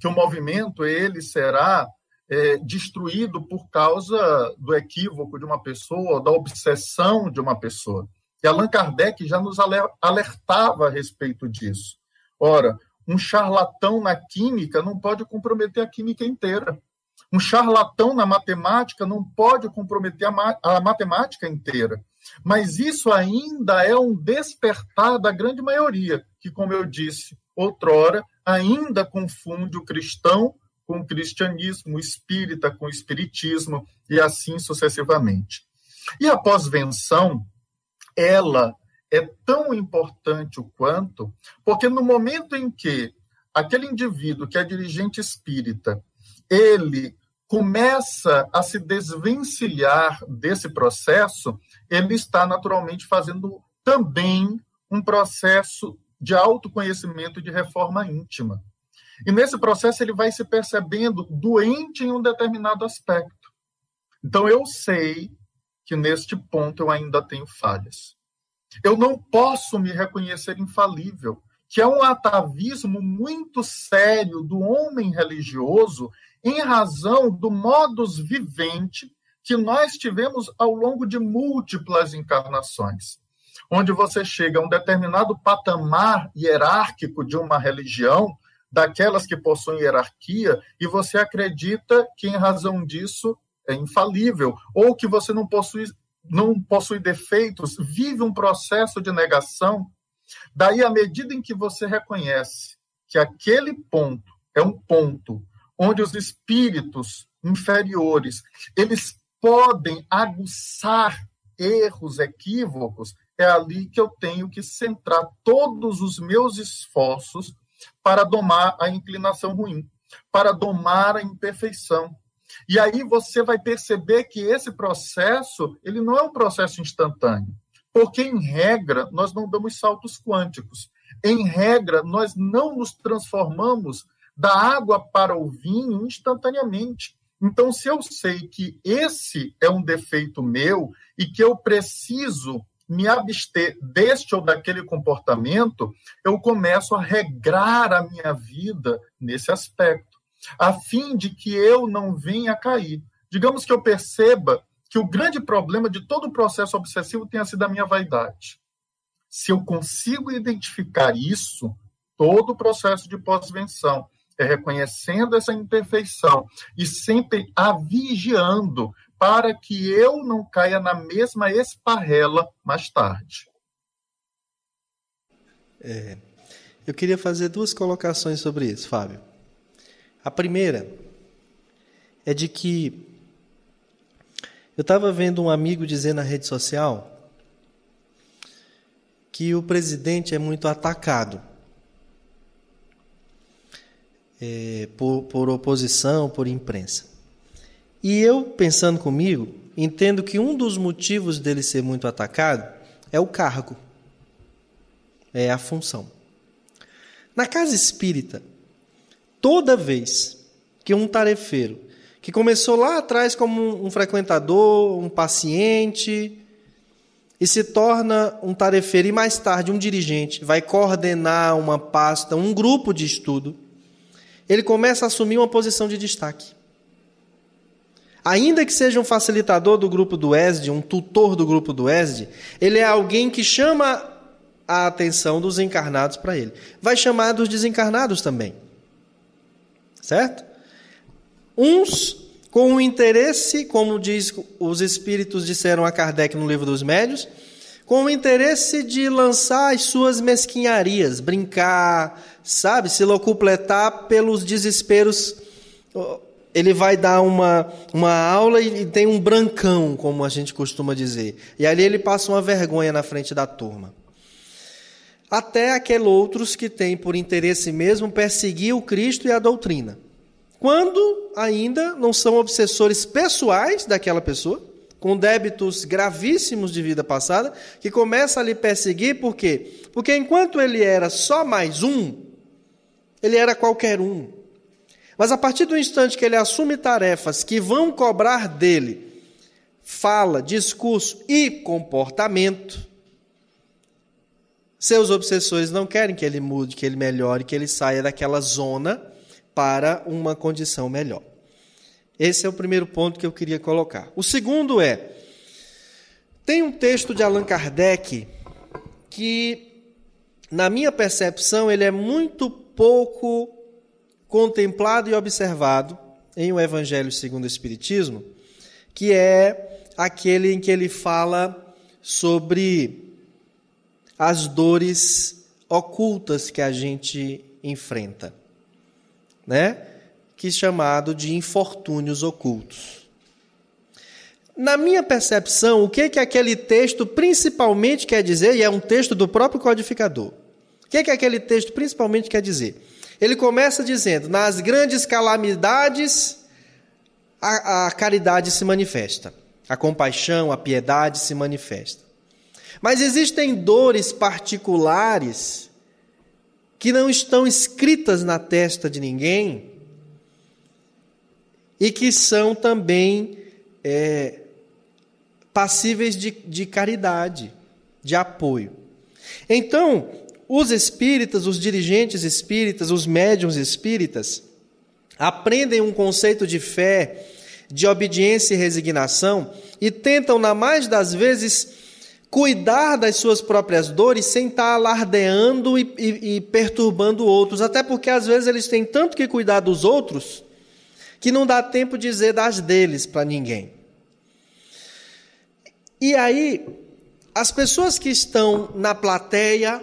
que o movimento ele será é, destruído por causa do equívoco de uma pessoa, da obsessão de uma pessoa. E Allan Kardec já nos alertava a respeito disso. Ora, um charlatão na química não pode comprometer a química inteira. Um charlatão na matemática não pode comprometer a, ma a matemática inteira. Mas isso ainda é um despertar da grande maioria, que, como eu disse outrora, ainda confunde o cristão com o cristianismo, o espírita com o espiritismo e assim sucessivamente. E a pós-venção, ela é tão importante o quanto, porque no momento em que aquele indivíduo que é dirigente espírita, ele começa a se desvencilhar desse processo, ele está naturalmente fazendo também um processo de autoconhecimento de reforma íntima. E nesse processo ele vai se percebendo doente em um determinado aspecto. Então eu sei que neste ponto eu ainda tenho falhas. Eu não posso me reconhecer infalível, que é um atavismo muito sério do homem religioso em razão do modus vivente que nós tivemos ao longo de múltiplas encarnações, onde você chega a um determinado patamar hierárquico de uma religião, daquelas que possuem hierarquia, e você acredita que, em razão disso, é infalível, ou que você não possui, não possui defeitos, vive um processo de negação. Daí, à medida em que você reconhece que aquele ponto é um ponto onde os espíritos inferiores eles podem aguçar erros, equívocos, é ali que eu tenho que centrar todos os meus esforços para domar a inclinação ruim, para domar a imperfeição, e aí você vai perceber que esse processo, ele não é um processo instantâneo, porque em regra nós não damos saltos quânticos. Em regra, nós não nos transformamos da água para o vinho instantaneamente. Então, se eu sei que esse é um defeito meu e que eu preciso me abster deste ou daquele comportamento, eu começo a regrar a minha vida nesse aspecto a fim de que eu não venha cair. Digamos que eu perceba que o grande problema de todo o processo obsessivo tenha sido a minha vaidade. Se eu consigo identificar isso, todo o processo de pós-venção é reconhecendo essa imperfeição e sempre a vigiando para que eu não caia na mesma esparrela mais tarde. É, eu queria fazer duas colocações sobre isso, Fábio. A primeira é de que eu estava vendo um amigo dizer na rede social que o presidente é muito atacado é, por, por oposição, por imprensa. E eu, pensando comigo, entendo que um dos motivos dele ser muito atacado é o cargo, é a função. Na casa espírita, toda vez que um tarefeiro, que começou lá atrás como um frequentador, um paciente, e se torna um tarefeiro e mais tarde um dirigente, vai coordenar uma pasta, um grupo de estudo, ele começa a assumir uma posição de destaque. Ainda que seja um facilitador do grupo do ESD, um tutor do grupo do ESD, ele é alguém que chama a atenção dos encarnados para ele. Vai chamar dos desencarnados também. Certo? Uns com o interesse, como diz os espíritos disseram a Kardec no livro dos médios, com o interesse de lançar as suas mesquinharias, brincar, sabe, se locupletar pelos desesperos ele vai dar uma, uma aula e tem um brancão, como a gente costuma dizer. E ali ele passa uma vergonha na frente da turma. Até aqueles outros que têm por interesse mesmo perseguir o Cristo e a doutrina. Quando ainda não são obsessores pessoais daquela pessoa, com débitos gravíssimos de vida passada, que começa a lhe perseguir, por quê? Porque enquanto ele era só mais um, ele era qualquer um. Mas a partir do instante que ele assume tarefas que vão cobrar dele fala, discurso e comportamento, seus obsessores não querem que ele mude, que ele melhore, que ele saia daquela zona para uma condição melhor. Esse é o primeiro ponto que eu queria colocar. O segundo é: tem um texto de Allan Kardec que, na minha percepção, ele é muito pouco contemplado e observado em O Evangelho segundo o Espiritismo, que é aquele em que ele fala sobre as dores ocultas que a gente enfrenta, né? Que é chamado de infortúnios ocultos. Na minha percepção, o que que aquele texto principalmente quer dizer, e é um texto do próprio codificador. Que que aquele texto principalmente quer dizer? Ele começa dizendo: nas grandes calamidades, a, a caridade se manifesta, a compaixão, a piedade se manifesta. Mas existem dores particulares que não estão escritas na testa de ninguém e que são também é, passíveis de, de caridade, de apoio. Então, os espíritas, os dirigentes espíritas, os médiums espíritas, aprendem um conceito de fé, de obediência e resignação e tentam, na mais das vezes, cuidar das suas próprias dores sem estar alardeando e, e, e perturbando outros. Até porque, às vezes, eles têm tanto que cuidar dos outros que não dá tempo de dizer das deles para ninguém. E aí, as pessoas que estão na plateia,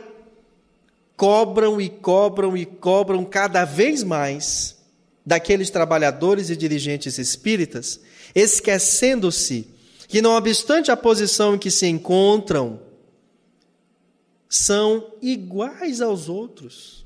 cobram e cobram e cobram cada vez mais daqueles trabalhadores e dirigentes espíritas, esquecendo-se que, não obstante a posição em que se encontram, são iguais aos outros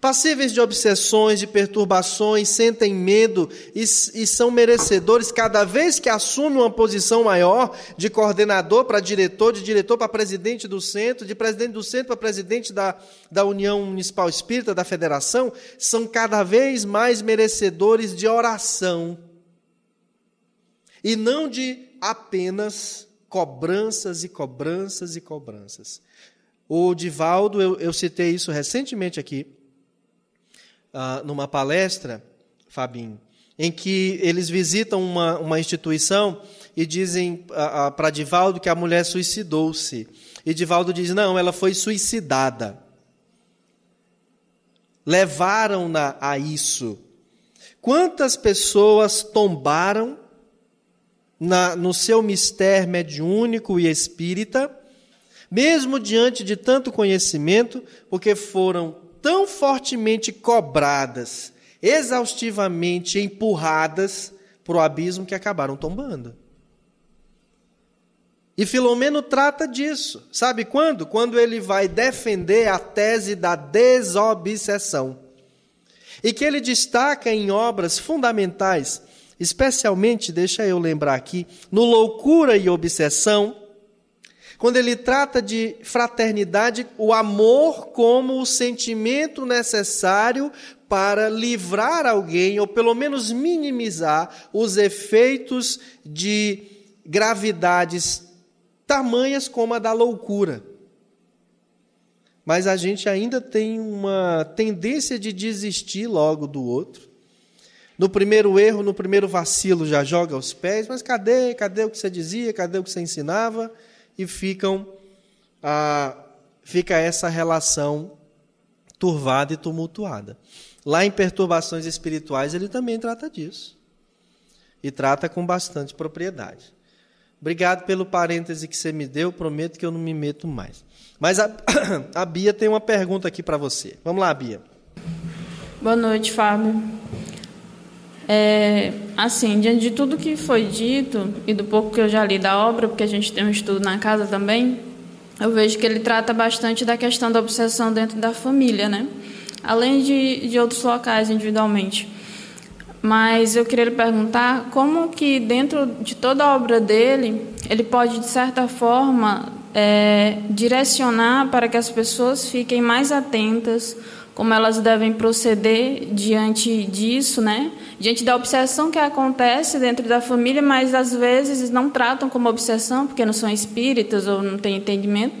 passíveis de obsessões, de perturbações, sentem medo e, e, são merecedores cada vez que assumem uma posição maior, de coordenador para diretor, de diretor para presidente do centro, de presidente do centro para presidente da, da União Municipal Espírita, da Federação, são cada vez mais merecedores de oração e não de apenas cobranças e cobranças e cobranças. O Divaldo, eu, eu citei isso recentemente aqui, uh, numa palestra, Fabinho, em que eles visitam uma, uma instituição e dizem uh, uh, para Divaldo que a mulher suicidou-se. E Divaldo diz: não, ela foi suicidada. levaram-na a isso. Quantas pessoas tombaram na, no seu mistério mediúnico e espírita, mesmo diante de tanto conhecimento, porque foram tão fortemente cobradas, exaustivamente empurradas para o abismo que acabaram tombando. E Filomeno trata disso. Sabe quando? Quando ele vai defender a tese da desobsessão. E que ele destaca em obras fundamentais, especialmente, deixa eu lembrar aqui, no Loucura e Obsessão, quando ele trata de fraternidade, o amor como o sentimento necessário para livrar alguém, ou pelo menos minimizar os efeitos de gravidades tamanhas como a da loucura. Mas a gente ainda tem uma tendência de desistir logo do outro. No primeiro erro, no primeiro vacilo, já joga os pés, mas cadê? Cadê o que você dizia? Cadê o que você ensinava? E ficam ah, fica essa relação turvada e tumultuada. Lá em Perturbações Espirituais, ele também trata disso. E trata com bastante propriedade. Obrigado pelo parêntese que você me deu, prometo que eu não me meto mais. Mas a, a Bia tem uma pergunta aqui para você. Vamos lá, Bia. Boa noite, Fábio. É, assim, diante de tudo que foi dito e do pouco que eu já li da obra, porque a gente tem um estudo na casa também, eu vejo que ele trata bastante da questão da obsessão dentro da família, né? Além de, de outros locais individualmente. Mas eu queria lhe perguntar como que dentro de toda a obra dele ele pode de certa forma é, direcionar para que as pessoas fiquem mais atentas como elas devem proceder diante disso, né? Diante da obsessão que acontece dentro da família, mas às vezes não tratam como obsessão porque não são espíritas ou não têm entendimento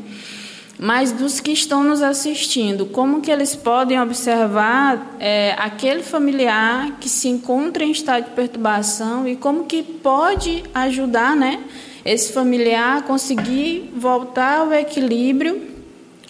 mas dos que estão nos assistindo, como que eles podem observar é, aquele familiar que se encontra em estado de perturbação e como que pode ajudar, né, esse familiar a conseguir voltar ao equilíbrio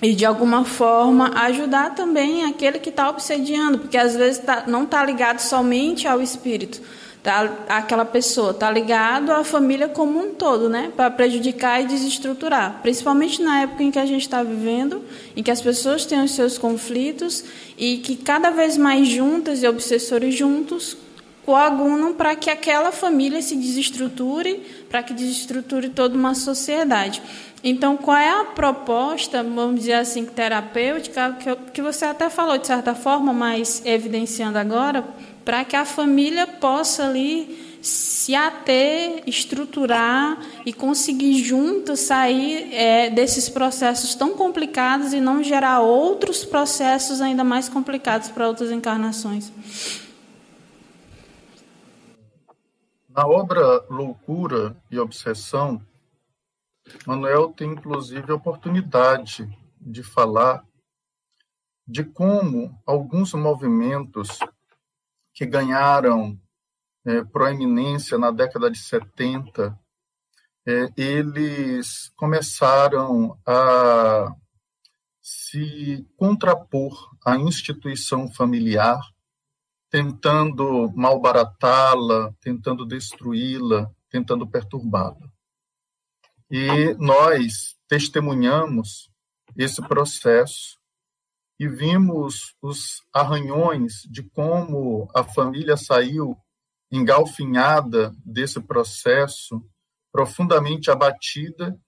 e de alguma forma ajudar também aquele que está obsediando, porque às vezes tá, não está ligado somente ao espírito, tá, aquela pessoa está ligado à família como um todo, né, para prejudicar e desestruturar, principalmente na época em que a gente está vivendo, em que as pessoas têm os seus conflitos e que cada vez mais juntas e obsessores juntos coagunam para que aquela família se desestruture, para que desestruture toda uma sociedade. Então, qual é a proposta, vamos dizer assim, terapêutica, que, que você até falou de certa forma, mas evidenciando agora, para que a família possa ali se ater, estruturar e conseguir juntos sair é, desses processos tão complicados e não gerar outros processos ainda mais complicados para outras encarnações. Na obra Loucura e Obsessão, Manuel tem inclusive a oportunidade de falar de como alguns movimentos que ganharam é, proeminência na década de 70, é, eles começaram a se contrapor à instituição familiar, tentando malbaratá-la, tentando destruí-la, tentando perturbá-la. E nós testemunhamos esse processo e vimos os arranhões de como a família saiu engalfinhada desse processo, profundamente abatida,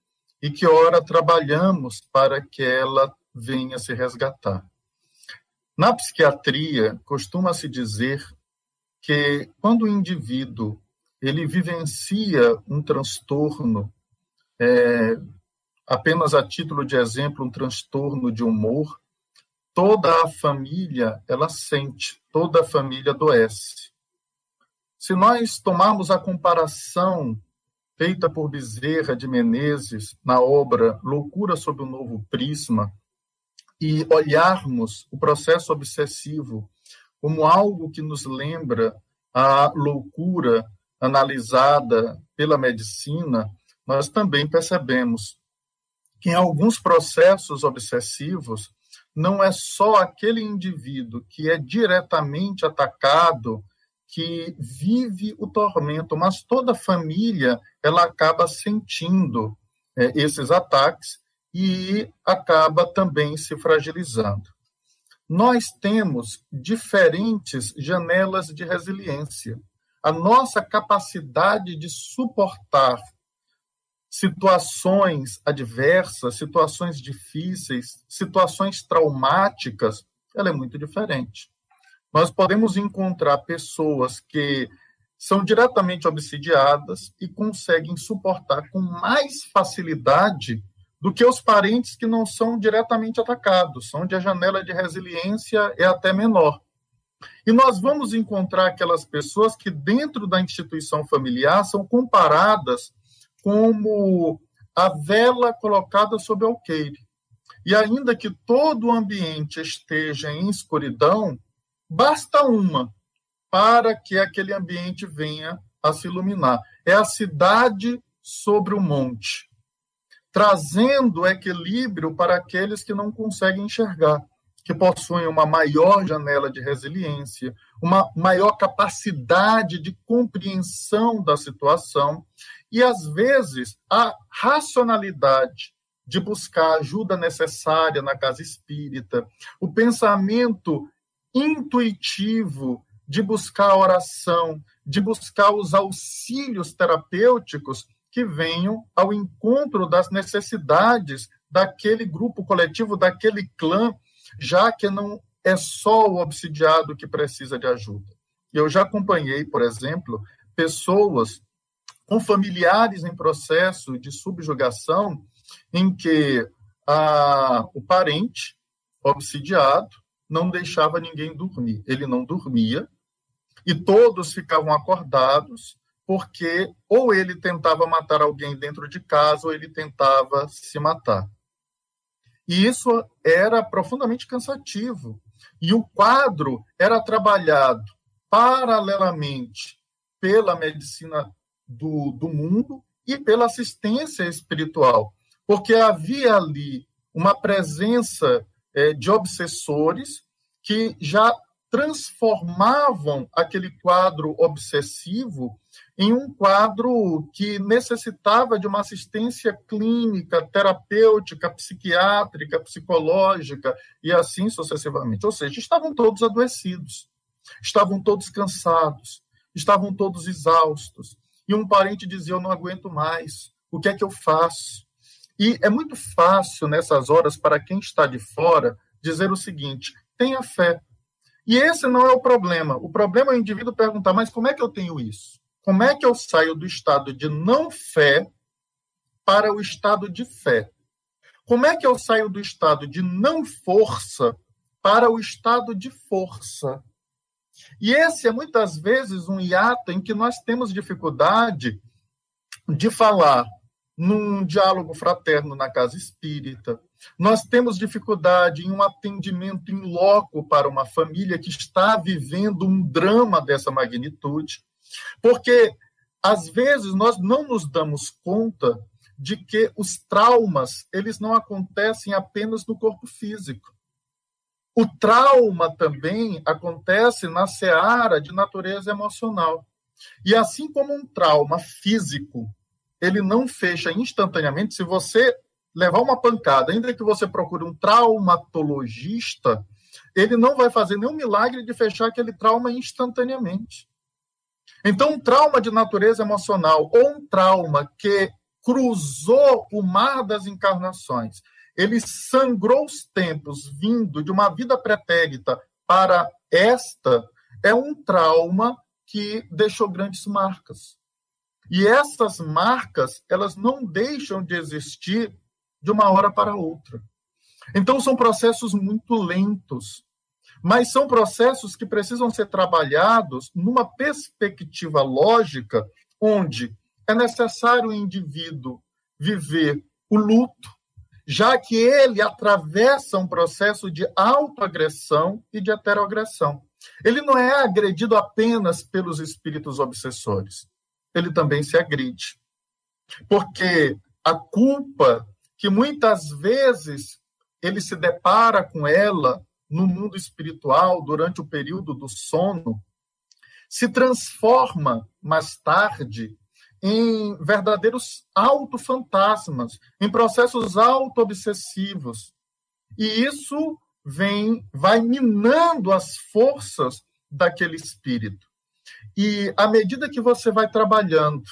e que ora trabalhamos para que ela venha se resgatar. Na psiquiatria, costuma-se dizer que quando o indivíduo ele vivencia um transtorno, é, apenas a título de exemplo, um transtorno de humor, toda a família ela sente, toda a família adoece. Se nós tomarmos a comparação feita por Bezerra de Menezes na obra Loucura sob o Novo Prisma e olharmos o processo obsessivo como algo que nos lembra a loucura analisada pela medicina, nós também percebemos que em alguns processos obsessivos não é só aquele indivíduo que é diretamente atacado que vive o tormento, mas toda a família ela acaba sentindo é, esses ataques e acaba também se fragilizando. Nós temos diferentes janelas de resiliência. A nossa capacidade de suportar situações adversas, situações difíceis, situações traumáticas, ela é muito diferente. Nós podemos encontrar pessoas que são diretamente obsidiadas e conseguem suportar com mais facilidade do que os parentes que não são diretamente atacados, onde a janela de resiliência é até menor. E nós vamos encontrar aquelas pessoas que, dentro da instituição familiar, são comparadas como a vela colocada sob alqueire. E ainda que todo o ambiente esteja em escuridão, basta uma para que aquele ambiente venha a se iluminar. É a cidade sobre o monte, trazendo equilíbrio para aqueles que não conseguem enxergar, que possuem uma maior janela de resiliência, uma maior capacidade de compreensão da situação e, às vezes, a racionalidade de buscar a ajuda necessária na casa espírita, o pensamento intuitivo de buscar a oração, de buscar os auxílios terapêuticos que venham ao encontro das necessidades daquele grupo coletivo, daquele clã, já que não é só o obsidiado que precisa de ajuda. Eu já acompanhei, por exemplo, pessoas com familiares em processo de subjugação, em que a, o parente obsidiado não deixava ninguém dormir. Ele não dormia e todos ficavam acordados porque ou ele tentava matar alguém dentro de casa ou ele tentava se matar. E isso era profundamente cansativo. E o quadro era trabalhado paralelamente pela medicina do, do mundo e pela assistência espiritual, porque havia ali uma presença é, de obsessores que já transformavam aquele quadro obsessivo em um quadro que necessitava de uma assistência clínica, terapêutica, psiquiátrica, psicológica e assim sucessivamente. Ou seja, estavam todos adoecidos, estavam todos cansados, estavam todos exaustos, e um parente dizia: Eu não aguento mais, o que é que eu faço? E é muito fácil nessas horas, para quem está de fora, dizer o seguinte: tenha fé. E esse não é o problema. O problema é o indivíduo perguntar: mas como é que eu tenho isso? Como é que eu saio do estado de não fé para o estado de fé? Como é que eu saio do estado de não força para o estado de força? E esse é muitas vezes um hiato em que nós temos dificuldade de falar num diálogo fraterno na casa espírita. Nós temos dificuldade em um atendimento em loco para uma família que está vivendo um drama dessa magnitude, porque às vezes nós não nos damos conta de que os traumas, eles não acontecem apenas no corpo físico. O trauma também acontece na seara de natureza emocional. E assim como um trauma físico, ele não fecha instantaneamente, se você levar uma pancada, ainda que você procure um traumatologista, ele não vai fazer nenhum milagre de fechar aquele trauma instantaneamente. Então, um trauma de natureza emocional ou um trauma que cruzou o mar das encarnações ele sangrou os tempos vindo de uma vida pretérita para esta, é um trauma que deixou grandes marcas. E essas marcas, elas não deixam de existir de uma hora para outra. Então, são processos muito lentos, mas são processos que precisam ser trabalhados numa perspectiva lógica, onde é necessário o indivíduo viver o luto, já que ele atravessa um processo de autoagressão e de heteroagressão. Ele não é agredido apenas pelos espíritos obsessores, ele também se agride. Porque a culpa que muitas vezes ele se depara com ela no mundo espiritual durante o período do sono, se transforma mais tarde em verdadeiros autofantasmas, em processos auto-obsessivos. E isso vem, vai minando as forças daquele espírito. E à medida que você vai trabalhando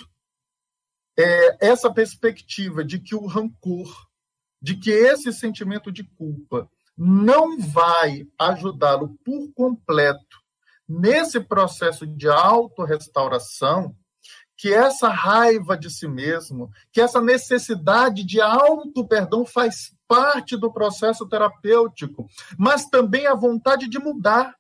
é, essa perspectiva de que o rancor, de que esse sentimento de culpa não vai ajudá-lo por completo nesse processo de autorrestauração, que essa raiva de si mesmo, que essa necessidade de auto-perdão faz parte do processo terapêutico, mas também a vontade de mudar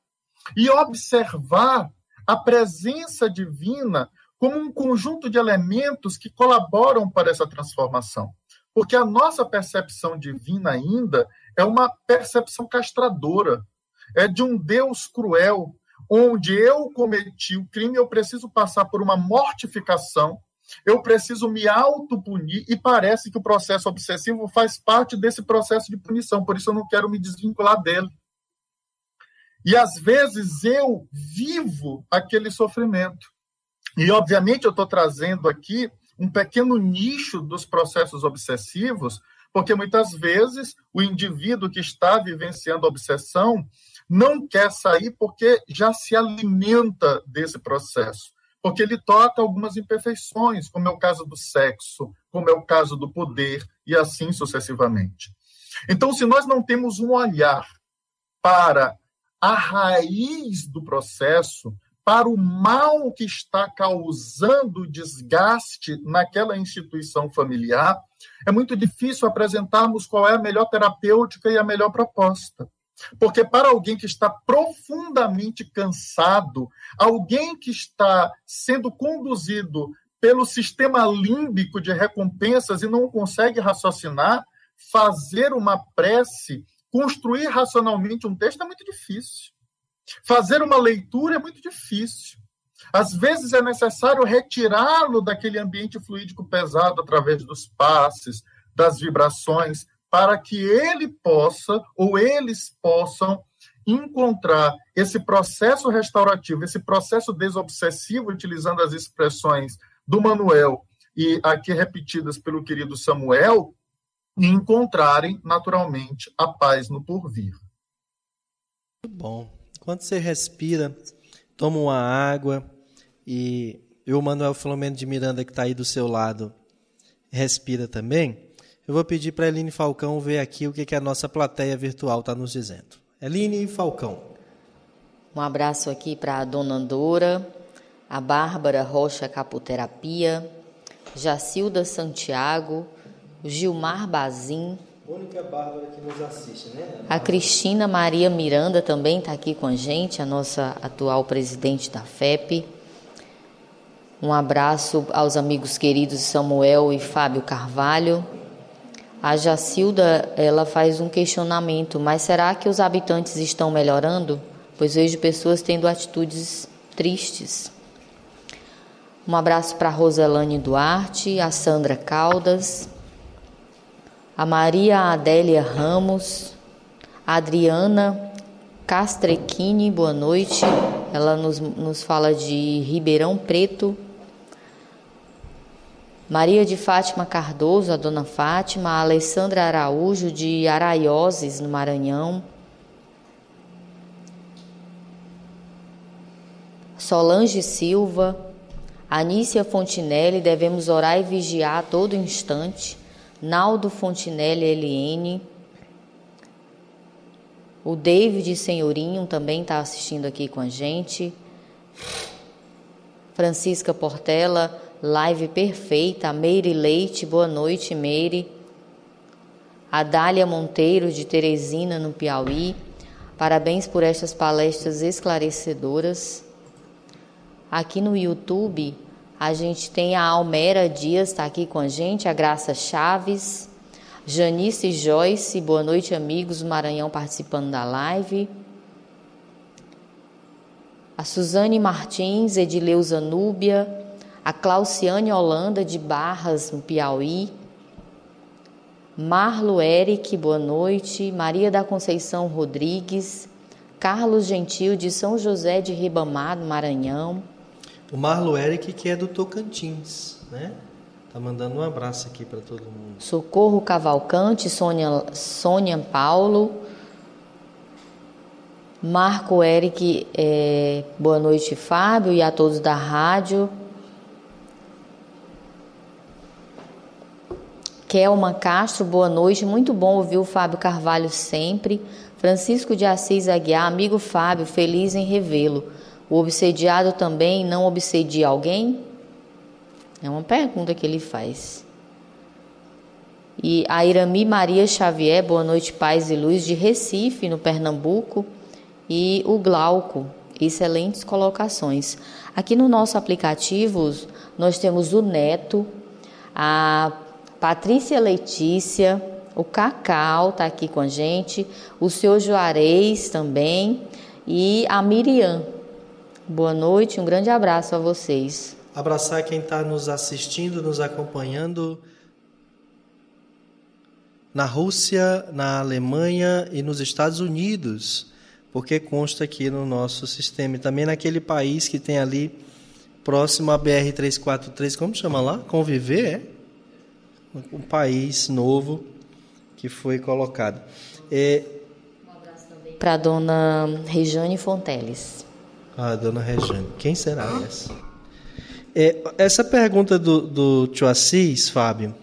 e observar a presença divina como um conjunto de elementos que colaboram para essa transformação. Porque a nossa percepção divina ainda é uma percepção castradora, é de um Deus cruel, onde eu cometi o crime, eu preciso passar por uma mortificação, eu preciso me autopunir, e parece que o processo obsessivo faz parte desse processo de punição, por isso eu não quero me desvincular dele. E às vezes eu vivo aquele sofrimento. E, obviamente, eu estou trazendo aqui um pequeno nicho dos processos obsessivos, porque muitas vezes o indivíduo que está vivenciando a obsessão não quer sair porque já se alimenta desse processo, porque ele toca algumas imperfeições, como é o caso do sexo, como é o caso do poder, e assim sucessivamente. Então, se nós não temos um olhar para a raiz do processo, para o mal que está causando desgaste naquela instituição familiar, é muito difícil apresentarmos qual é a melhor terapêutica e a melhor proposta. Porque para alguém que está profundamente cansado, alguém que está sendo conduzido pelo sistema límbico de recompensas e não consegue raciocinar, fazer uma prece, construir racionalmente um texto é muito difícil. Fazer uma leitura é muito difícil. Às vezes é necessário retirá-lo daquele ambiente fluídico pesado através dos passes, das vibrações, para que ele possa, ou eles possam, encontrar esse processo restaurativo, esse processo desobsessivo, utilizando as expressões do Manuel e aqui repetidas pelo querido Samuel, e encontrarem naturalmente a paz no porvir. Muito bom. Quando você respira, toma uma água e, e o Manuel Filomeno de Miranda, que está aí do seu lado, respira também, eu vou pedir para a Eline Falcão ver aqui o que, que a nossa plateia virtual está nos dizendo. Eline Falcão. Um abraço aqui para a dona Andora, a Bárbara Rocha Capoterapia, Jacilda Santiago, Gilmar Bazin, única Bárbara que nos assiste, né? A Cristina Maria Miranda também está aqui com a gente, a nossa atual presidente da FEP. Um abraço aos amigos queridos Samuel e Fábio Carvalho. A Jacilda, ela faz um questionamento, mas será que os habitantes estão melhorando? Pois vejo pessoas tendo atitudes tristes. Um abraço para Roselane Duarte, a Sandra Caldas, a Maria Adélia Ramos, a Adriana Castrequini, boa noite. Ela nos, nos fala de Ribeirão Preto. Maria de Fátima Cardoso, a dona Fátima, a Alessandra Araújo de Araioses, no Maranhão. Solange Silva, Anícia Fontinelli, devemos orar e vigiar a todo instante. Naldo Fontinelli LN. O David Senhorinho também está assistindo aqui com a gente. Francisca Portela, live perfeita. A Meire Leite, boa noite, Meire. A Dália Monteiro, de Teresina, no Piauí. Parabéns por estas palestras esclarecedoras. Aqui no YouTube, a gente tem a Almera Dias, está aqui com a gente, a Graça Chaves, Janice Joyce, boa noite, amigos, Maranhão participando da live. A Suzane Martins, Edileuza Núbia, a Clauciane Holanda de Barras, no Piauí. Marlo Eric, boa noite. Maria da Conceição Rodrigues. Carlos Gentil, de São José de Ribamar, Maranhão. O Marlo Eric, que é do Tocantins, né? Tá mandando um abraço aqui para todo mundo. Socorro Cavalcante, Sônia, Sônia Paulo. Marco Eric, é, boa noite, Fábio, e a todos da rádio. Kelma Castro, boa noite. Muito bom ouvir o Fábio Carvalho sempre. Francisco de Assis Aguiar, amigo Fábio, feliz em revê-lo. O obsediado também não obsedia alguém? É uma pergunta que ele faz. E a Irami Maria Xavier, boa noite, paz e luz, de Recife, no Pernambuco. E o Glauco, excelentes colocações. Aqui no nosso aplicativo, nós temos o Neto, a Patrícia Letícia, o Cacau está aqui com a gente, o seu Juarez também e a Miriam. Boa noite, um grande abraço a vocês. Abraçar quem está nos assistindo, nos acompanhando na Rússia, na Alemanha e nos Estados Unidos, porque consta aqui no nosso sistema. E também naquele país que tem ali próximo à BR-343, como chama lá? Conviver, é? Um país novo que foi colocado. É... Um abraço também para a dona Rejane Fonteles. Ah, dona Rejane. Quem será essa? É, essa pergunta do, do tio Assis, Fábio,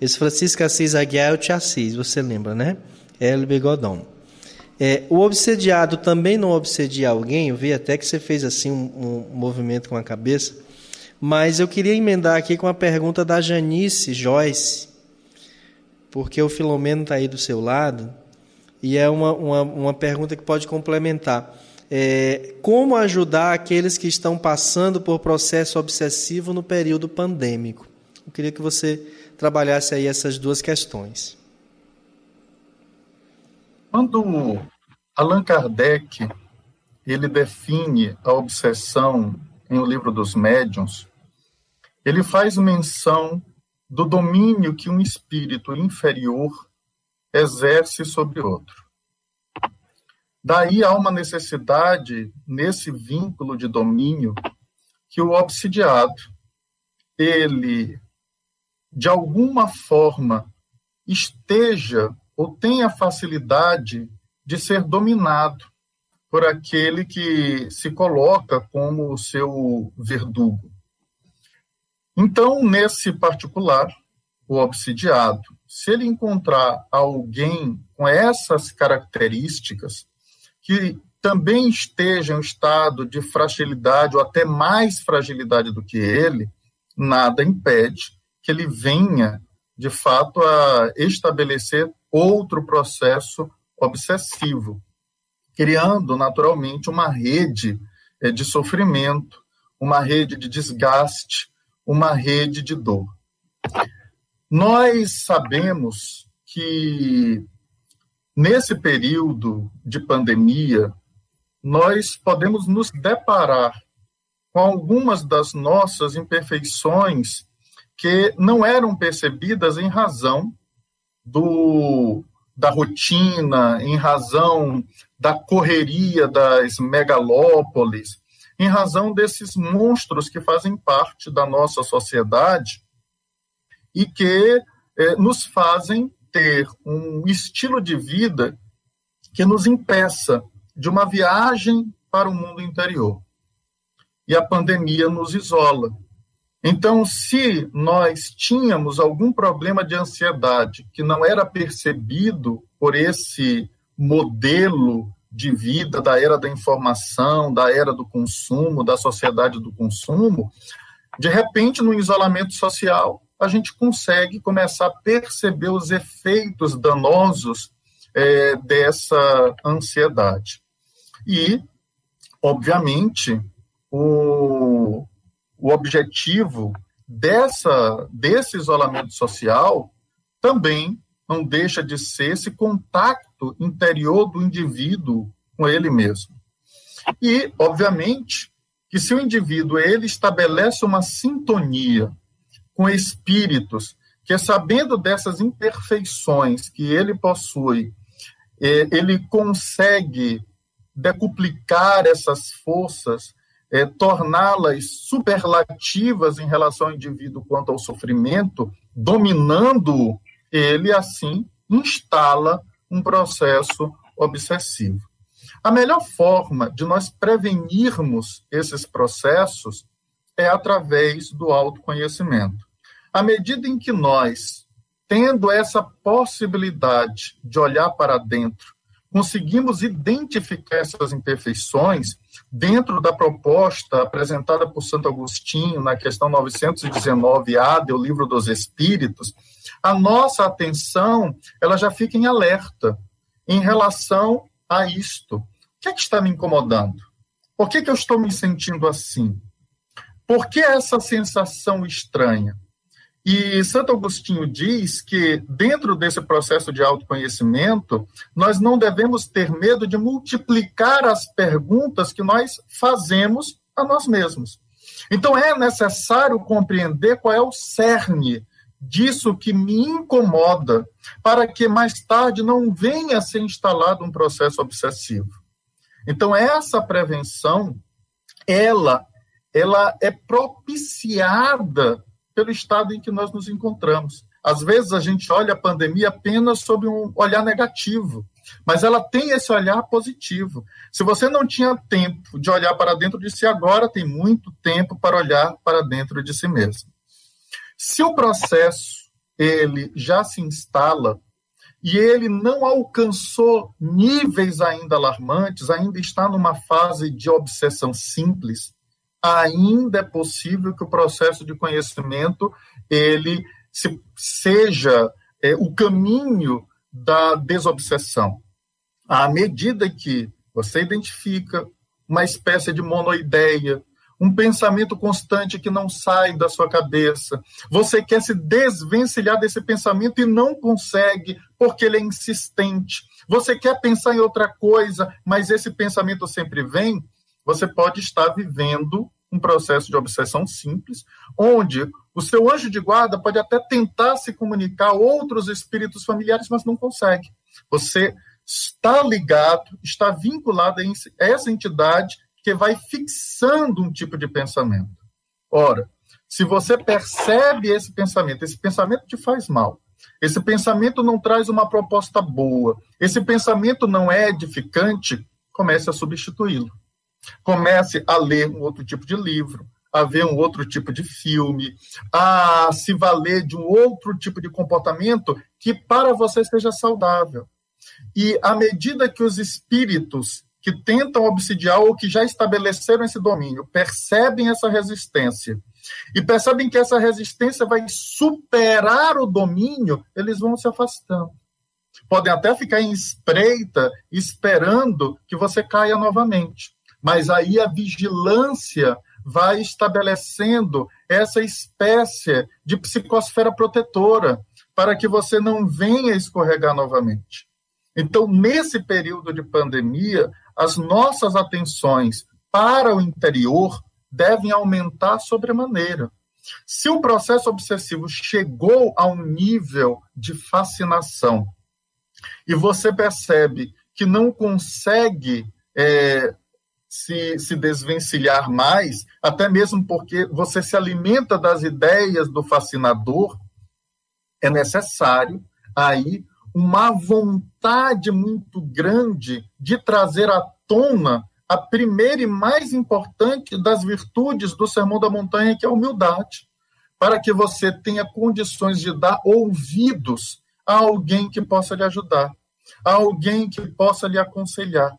esse Francisco Assis Aguiar é o tio Assis, você lembra, né? Hélio Bigodão. É, o obsediado também não obsedia alguém, eu vi até que você fez assim um, um movimento com a cabeça, mas eu queria emendar aqui com a pergunta da Janice Joyce, porque o Filomeno está aí do seu lado, e é uma, uma, uma pergunta que pode complementar é, como ajudar aqueles que estão passando por processo obsessivo no período pandêmico. Eu queria que você trabalhasse aí essas duas questões. Quando Allan Kardec ele define a obsessão em O Livro dos Médiuns, ele faz menção do domínio que um espírito inferior exerce sobre outro. Daí há uma necessidade, nesse vínculo de domínio, que o obsidiado, ele, de alguma forma, esteja ou tenha facilidade de ser dominado por aquele que se coloca como o seu verdugo. Então, nesse particular, o obsidiado, se ele encontrar alguém com essas características, que também esteja em um estado de fragilidade ou até mais fragilidade do que ele, nada impede que ele venha, de fato, a estabelecer outro processo obsessivo, criando naturalmente uma rede eh, de sofrimento, uma rede de desgaste, uma rede de dor. Nós sabemos que Nesse período de pandemia, nós podemos nos deparar com algumas das nossas imperfeições que não eram percebidas em razão do, da rotina, em razão da correria das megalópolis, em razão desses monstros que fazem parte da nossa sociedade e que eh, nos fazem ter um estilo de vida que nos impeça de uma viagem para o mundo interior. E a pandemia nos isola. Então, se nós tínhamos algum problema de ansiedade que não era percebido por esse modelo de vida da era da informação, da era do consumo, da sociedade do consumo, de repente, no isolamento social, a gente consegue começar a perceber os efeitos danosos é, dessa ansiedade. E, obviamente, o, o objetivo dessa, desse isolamento social também não deixa de ser esse contato interior do indivíduo com ele mesmo. E, obviamente, que se o indivíduo ele estabelece uma sintonia com espíritos que sabendo dessas imperfeições que ele possui, é, ele consegue decuplicar essas forças, é, torná-las superlativas em relação ao indivíduo quanto ao sofrimento, dominando ele assim instala um processo obsessivo. A melhor forma de nós prevenirmos esses processos é através do autoconhecimento. À medida em que nós, tendo essa possibilidade de olhar para dentro, conseguimos identificar essas imperfeições dentro da proposta apresentada por Santo Agostinho na questão 919A do Livro dos Espíritos, a nossa atenção ela já fica em alerta em relação a isto. O que é que está me incomodando? Por que, que eu estou me sentindo assim? Por que essa sensação estranha? E Santo Agostinho diz que, dentro desse processo de autoconhecimento, nós não devemos ter medo de multiplicar as perguntas que nós fazemos a nós mesmos. Então, é necessário compreender qual é o cerne disso que me incomoda, para que mais tarde não venha a ser instalado um processo obsessivo. Então, essa prevenção, ela, ela é propiciada pelo estado em que nós nos encontramos. Às vezes a gente olha a pandemia apenas sob um olhar negativo, mas ela tem esse olhar positivo. Se você não tinha tempo de olhar para dentro de si, agora tem muito tempo para olhar para dentro de si mesmo. Se o processo ele já se instala e ele não alcançou níveis ainda alarmantes, ainda está numa fase de obsessão simples, ainda é possível que o processo de conhecimento ele se, seja é, o caminho da desobsessão. À medida que você identifica uma espécie de monoideia, um pensamento constante que não sai da sua cabeça. Você quer se desvencilhar desse pensamento e não consegue, porque ele é insistente. Você quer pensar em outra coisa, mas esse pensamento sempre vem você pode estar vivendo um processo de obsessão simples, onde o seu anjo de guarda pode até tentar se comunicar a outros espíritos familiares, mas não consegue. Você está ligado, está vinculado a essa entidade que vai fixando um tipo de pensamento. Ora, se você percebe esse pensamento, esse pensamento te faz mal, esse pensamento não traz uma proposta boa, esse pensamento não é edificante, comece a substituí-lo. Comece a ler um outro tipo de livro, a ver um outro tipo de filme, a se valer de um outro tipo de comportamento que para você seja saudável. E à medida que os espíritos que tentam obsidiar ou que já estabeleceram esse domínio percebem essa resistência e percebem que essa resistência vai superar o domínio, eles vão se afastando. Podem até ficar em espreita, esperando que você caia novamente mas aí a vigilância vai estabelecendo essa espécie de psicosfera protetora para que você não venha escorregar novamente. Então, nesse período de pandemia, as nossas atenções para o interior devem aumentar sobremaneira. Se o processo obsessivo chegou a um nível de fascinação e você percebe que não consegue é, se, se desvencilhar mais, até mesmo porque você se alimenta das ideias do fascinador, é necessário aí uma vontade muito grande de trazer à tona a primeira e mais importante das virtudes do Sermão da Montanha, que é a humildade, para que você tenha condições de dar ouvidos a alguém que possa lhe ajudar, a alguém que possa lhe aconselhar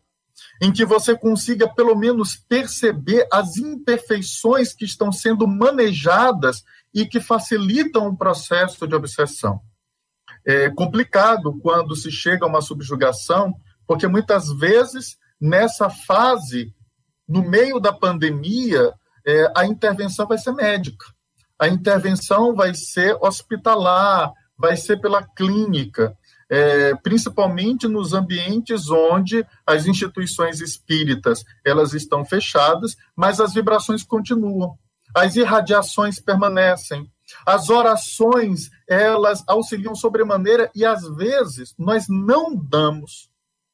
em que você consiga pelo menos perceber as imperfeições que estão sendo manejadas e que facilitam o processo de obsessão. É complicado quando se chega a uma subjugação, porque muitas vezes nessa fase, no meio da pandemia, é, a intervenção vai ser médica, a intervenção vai ser hospitalar, vai ser pela clínica é, principalmente nos ambientes onde as instituições espíritas elas estão fechadas, mas as vibrações continuam, as irradiações permanecem. As orações, elas auxiliam sobremaneira e às vezes nós não damos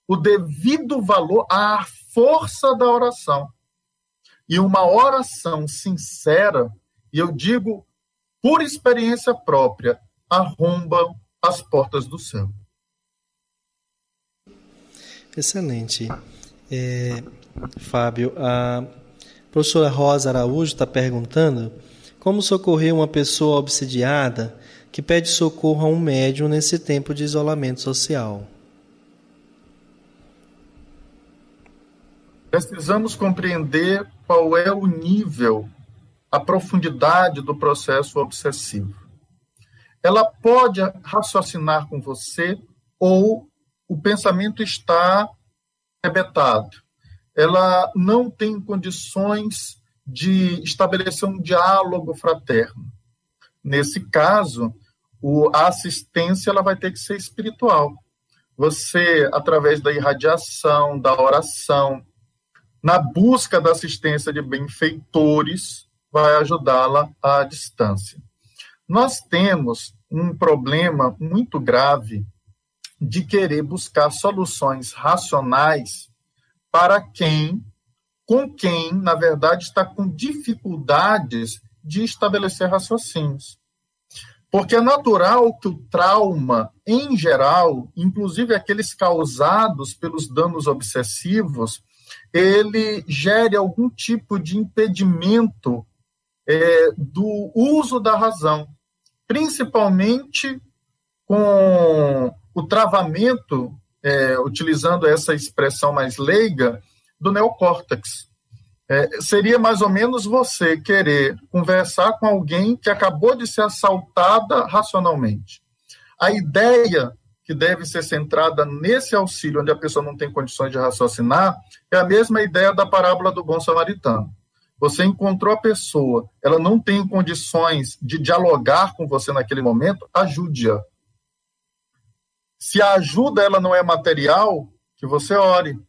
o devido valor à força da oração. E uma oração sincera, e eu digo por experiência própria, arromba as portas do céu. Excelente. É, Fábio, a professora Rosa Araújo está perguntando como socorrer uma pessoa obsidiada que pede socorro a um médium nesse tempo de isolamento social. Precisamos compreender qual é o nível, a profundidade do processo obsessivo. Ela pode raciocinar com você ou o pensamento está arrebentado. Ela não tem condições de estabelecer um diálogo fraterno. Nesse caso, o, a assistência ela vai ter que ser espiritual. Você, através da irradiação, da oração, na busca da assistência de benfeitores, vai ajudá-la à distância. Nós temos um problema muito grave de querer buscar soluções racionais para quem, com quem, na verdade, está com dificuldades de estabelecer raciocínios. Porque é natural que o trauma, em geral, inclusive aqueles causados pelos danos obsessivos, ele gere algum tipo de impedimento é, do uso da razão, principalmente com o travamento, é, utilizando essa expressão mais leiga, do neocórtex. É, seria mais ou menos você querer conversar com alguém que acabou de ser assaltada racionalmente. A ideia que deve ser centrada nesse auxílio, onde a pessoa não tem condições de raciocinar, é a mesma ideia da parábola do bom samaritano. Você encontrou a pessoa, ela não tem condições de dialogar com você naquele momento, ajude-a. Se a ajuda ela não é material, que você ore,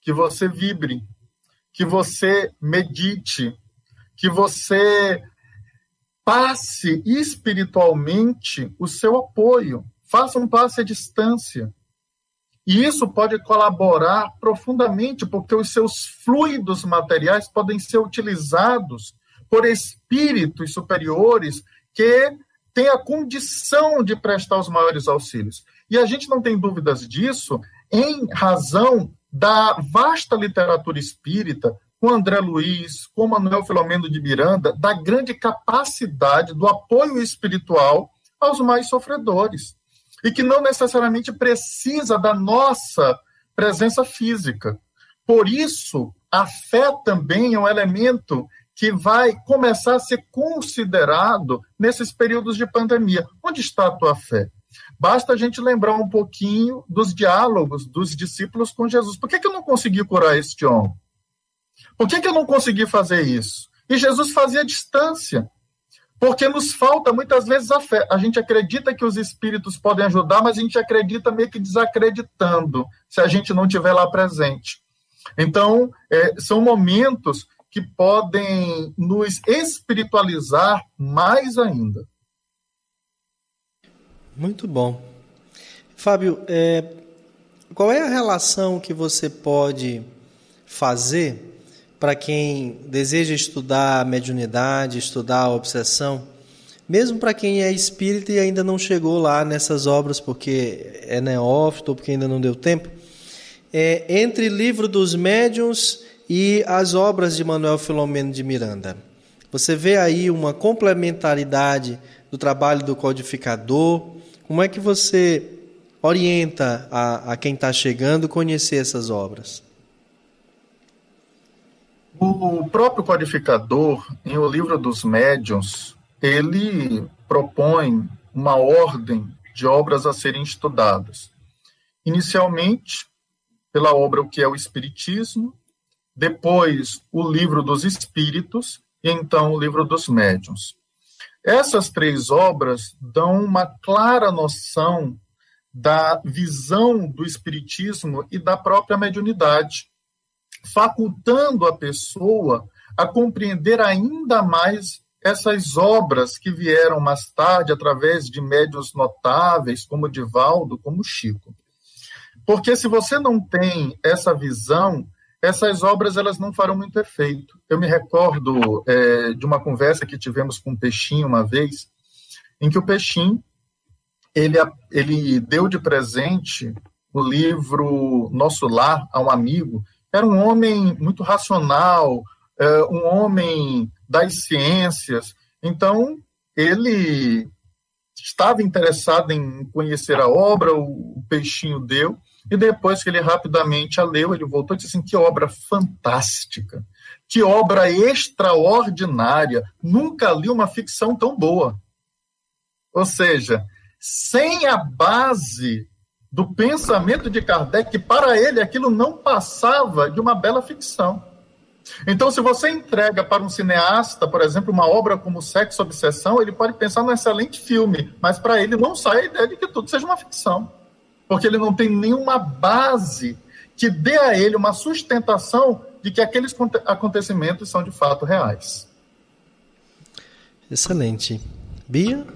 que você vibre, que você medite, que você passe espiritualmente o seu apoio, faça um passe à distância. E isso pode colaborar profundamente, porque os seus fluidos materiais podem ser utilizados por espíritos superiores que têm a condição de prestar os maiores auxílios. E a gente não tem dúvidas disso em razão da vasta literatura espírita, com André Luiz, com Manuel Filomeno de Miranda, da grande capacidade do apoio espiritual aos mais sofredores. E que não necessariamente precisa da nossa presença física. Por isso, a fé também é um elemento que vai começar a ser considerado nesses períodos de pandemia. Onde está a tua fé? Basta a gente lembrar um pouquinho dos diálogos dos discípulos com Jesus. Por que, que eu não consegui curar este homem? Por que, que eu não consegui fazer isso? E Jesus fazia distância. Porque nos falta muitas vezes a fé. A gente acredita que os espíritos podem ajudar, mas a gente acredita meio que desacreditando se a gente não estiver lá presente. Então, é, são momentos que podem nos espiritualizar mais ainda. Muito bom. Fábio, é, qual é a relação que você pode fazer para quem deseja estudar a mediunidade, estudar a obsessão, mesmo para quem é espírita e ainda não chegou lá nessas obras porque é neófito ou porque ainda não deu tempo, é, entre Livro dos Médiuns e as obras de Manuel Filomeno de Miranda. Você vê aí uma complementaridade do trabalho do codificador, como é que você orienta a, a quem está chegando conhecer essas obras? O próprio codificador, em O Livro dos Médiuns, ele propõe uma ordem de obras a serem estudadas. Inicialmente, pela obra O que é o Espiritismo, depois o Livro dos Espíritos e então o Livro dos Médiuns. Essas três obras dão uma clara noção da visão do espiritismo e da própria mediunidade, facultando a pessoa a compreender ainda mais essas obras que vieram mais tarde através de médios notáveis, como Divaldo, como Chico. Porque se você não tem essa visão, essas obras elas não farão muito efeito. Eu me recordo é, de uma conversa que tivemos com o Peixinho uma vez, em que o Peixinho ele, ele deu de presente o livro Nosso Lar a um amigo. Era um homem muito racional, é, um homem das ciências. Então, ele estava interessado em conhecer a obra, o Peixinho deu, e depois que ele rapidamente a leu, ele voltou e disse assim: que obra fantástica, que obra extraordinária, nunca li uma ficção tão boa. Ou seja, sem a base do pensamento de Kardec, para ele aquilo não passava de uma bela ficção. Então, se você entrega para um cineasta, por exemplo, uma obra como Sexo Obsessão, ele pode pensar num excelente filme, mas para ele não sai a ideia de que tudo seja uma ficção porque ele não tem nenhuma base que dê a ele uma sustentação de que aqueles acontecimentos são de fato reais. Excelente. Bia?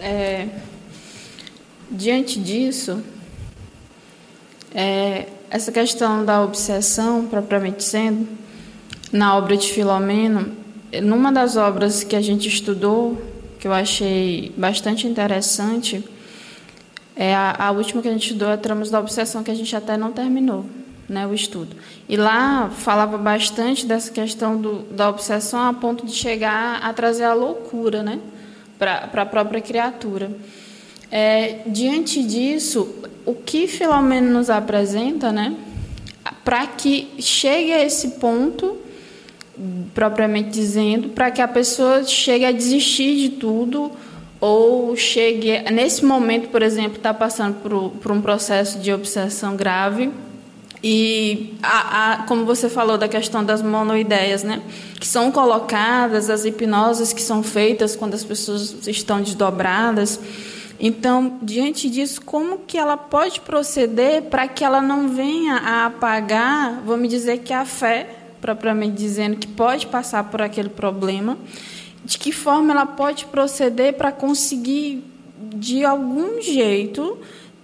É, diante disso, é, essa questão da obsessão, propriamente sendo, na obra de Filomeno, numa das obras que a gente estudou, que eu achei bastante interessante, é a, a última que a gente estudou é Tramos da Obsessão, que a gente até não terminou né, o estudo. E lá falava bastante dessa questão do, da obsessão a ponto de chegar a trazer a loucura né, para a própria criatura. É, diante disso, o que Filomeno nos apresenta, né, para que chegue a esse ponto, propriamente dizendo, para que a pessoa chegue a desistir de tudo, ou chegue, nesse momento, por exemplo, está passando por, por, um processo de obsessão grave. E, a, a, como você falou da questão das monoideias, né, que são colocadas, as hipnoses que são feitas quando as pessoas estão desdobradas. Então, diante disso, como que ela pode proceder para que ela não venha a apagar, vamos dizer que a fé, propriamente dizendo, que pode passar por aquele problema, de que forma ela pode proceder para conseguir, de algum jeito,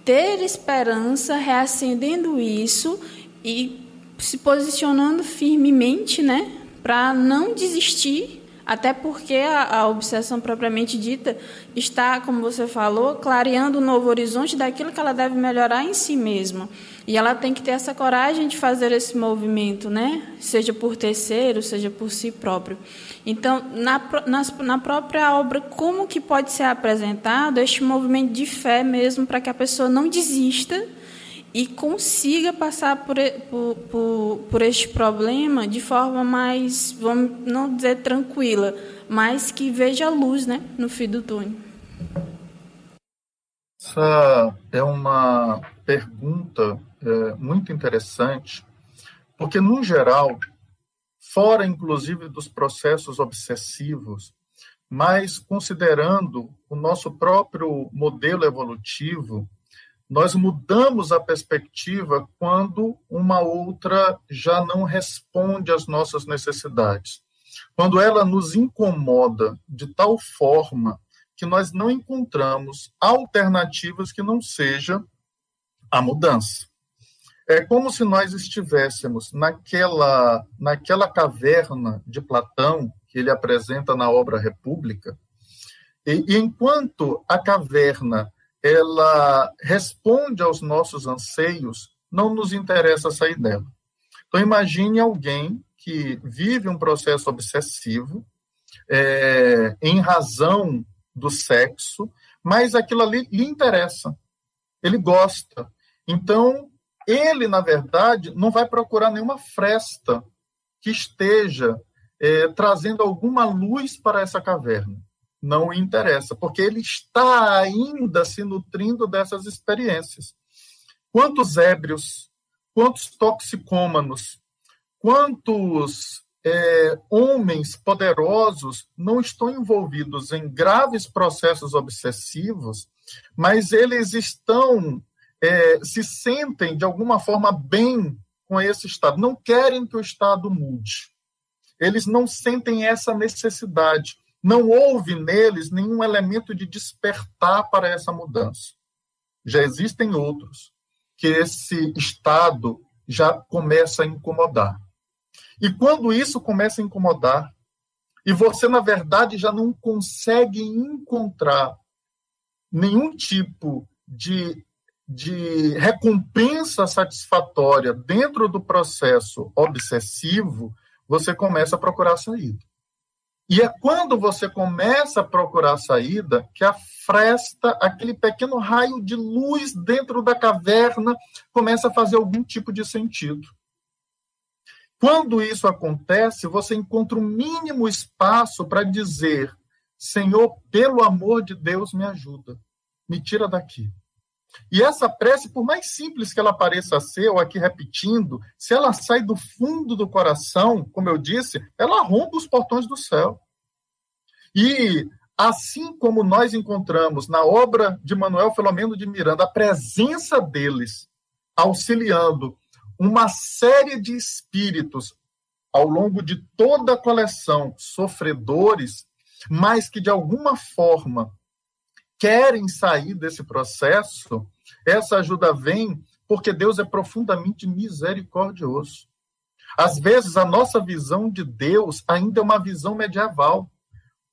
ter esperança, reacendendo isso e se posicionando firmemente, né, para não desistir, até porque a, a, obsessão propriamente dita está, como você falou, clareando um novo horizonte daquilo que ela deve melhorar em si mesma. E ela tem que ter essa coragem de fazer esse movimento, né? Seja por terceiro, seja por si próprio. Então, na, na, na própria obra, como que pode ser apresentado este movimento de fé mesmo para que a pessoa não desista e consiga passar por, por, por, por este problema de forma mais, vamos não dizer tranquila, mas que veja a luz né, no fim do túnel. Essa é uma pergunta é, muito interessante, porque, no geral, fora inclusive dos processos obsessivos, mas considerando o nosso próprio modelo evolutivo, nós mudamos a perspectiva quando uma outra já não responde às nossas necessidades. Quando ela nos incomoda de tal forma que nós não encontramos alternativas que não seja a mudança. É como se nós estivéssemos naquela, naquela caverna de Platão, que ele apresenta na obra República, e, e enquanto a caverna ela responde aos nossos anseios, não nos interessa sair dela. Então, imagine alguém que vive um processo obsessivo é, em razão do sexo, mas aquilo ali lhe interessa, ele gosta. Então, ele, na verdade, não vai procurar nenhuma fresta que esteja é, trazendo alguma luz para essa caverna. Não interessa, porque ele está ainda se nutrindo dessas experiências. Quantos ébrios, quantos toxicômanos, quantos é, homens poderosos não estão envolvidos em graves processos obsessivos, mas eles estão é, se sentem de alguma forma bem com esse Estado, não querem que o Estado mude. eles não sentem essa necessidade. Não houve neles nenhum elemento de despertar para essa mudança. Já existem outros que esse estado já começa a incomodar. E quando isso começa a incomodar, e você, na verdade, já não consegue encontrar nenhum tipo de, de recompensa satisfatória dentro do processo obsessivo, você começa a procurar saída. E é quando você começa a procurar saída que a fresta, aquele pequeno raio de luz dentro da caverna, começa a fazer algum tipo de sentido. Quando isso acontece, você encontra o um mínimo espaço para dizer: Senhor, pelo amor de Deus, me ajuda, me tira daqui. E essa prece, por mais simples que ela pareça ser, ou aqui repetindo, se ela sai do fundo do coração, como eu disse, ela rompe os portões do céu. E assim como nós encontramos na obra de Manuel Filomeno de Miranda a presença deles auxiliando uma série de espíritos ao longo de toda a coleção, sofredores, mas que de alguma forma querem sair desse processo, essa ajuda vem porque Deus é profundamente misericordioso. Às vezes, a nossa visão de Deus ainda é uma visão medieval.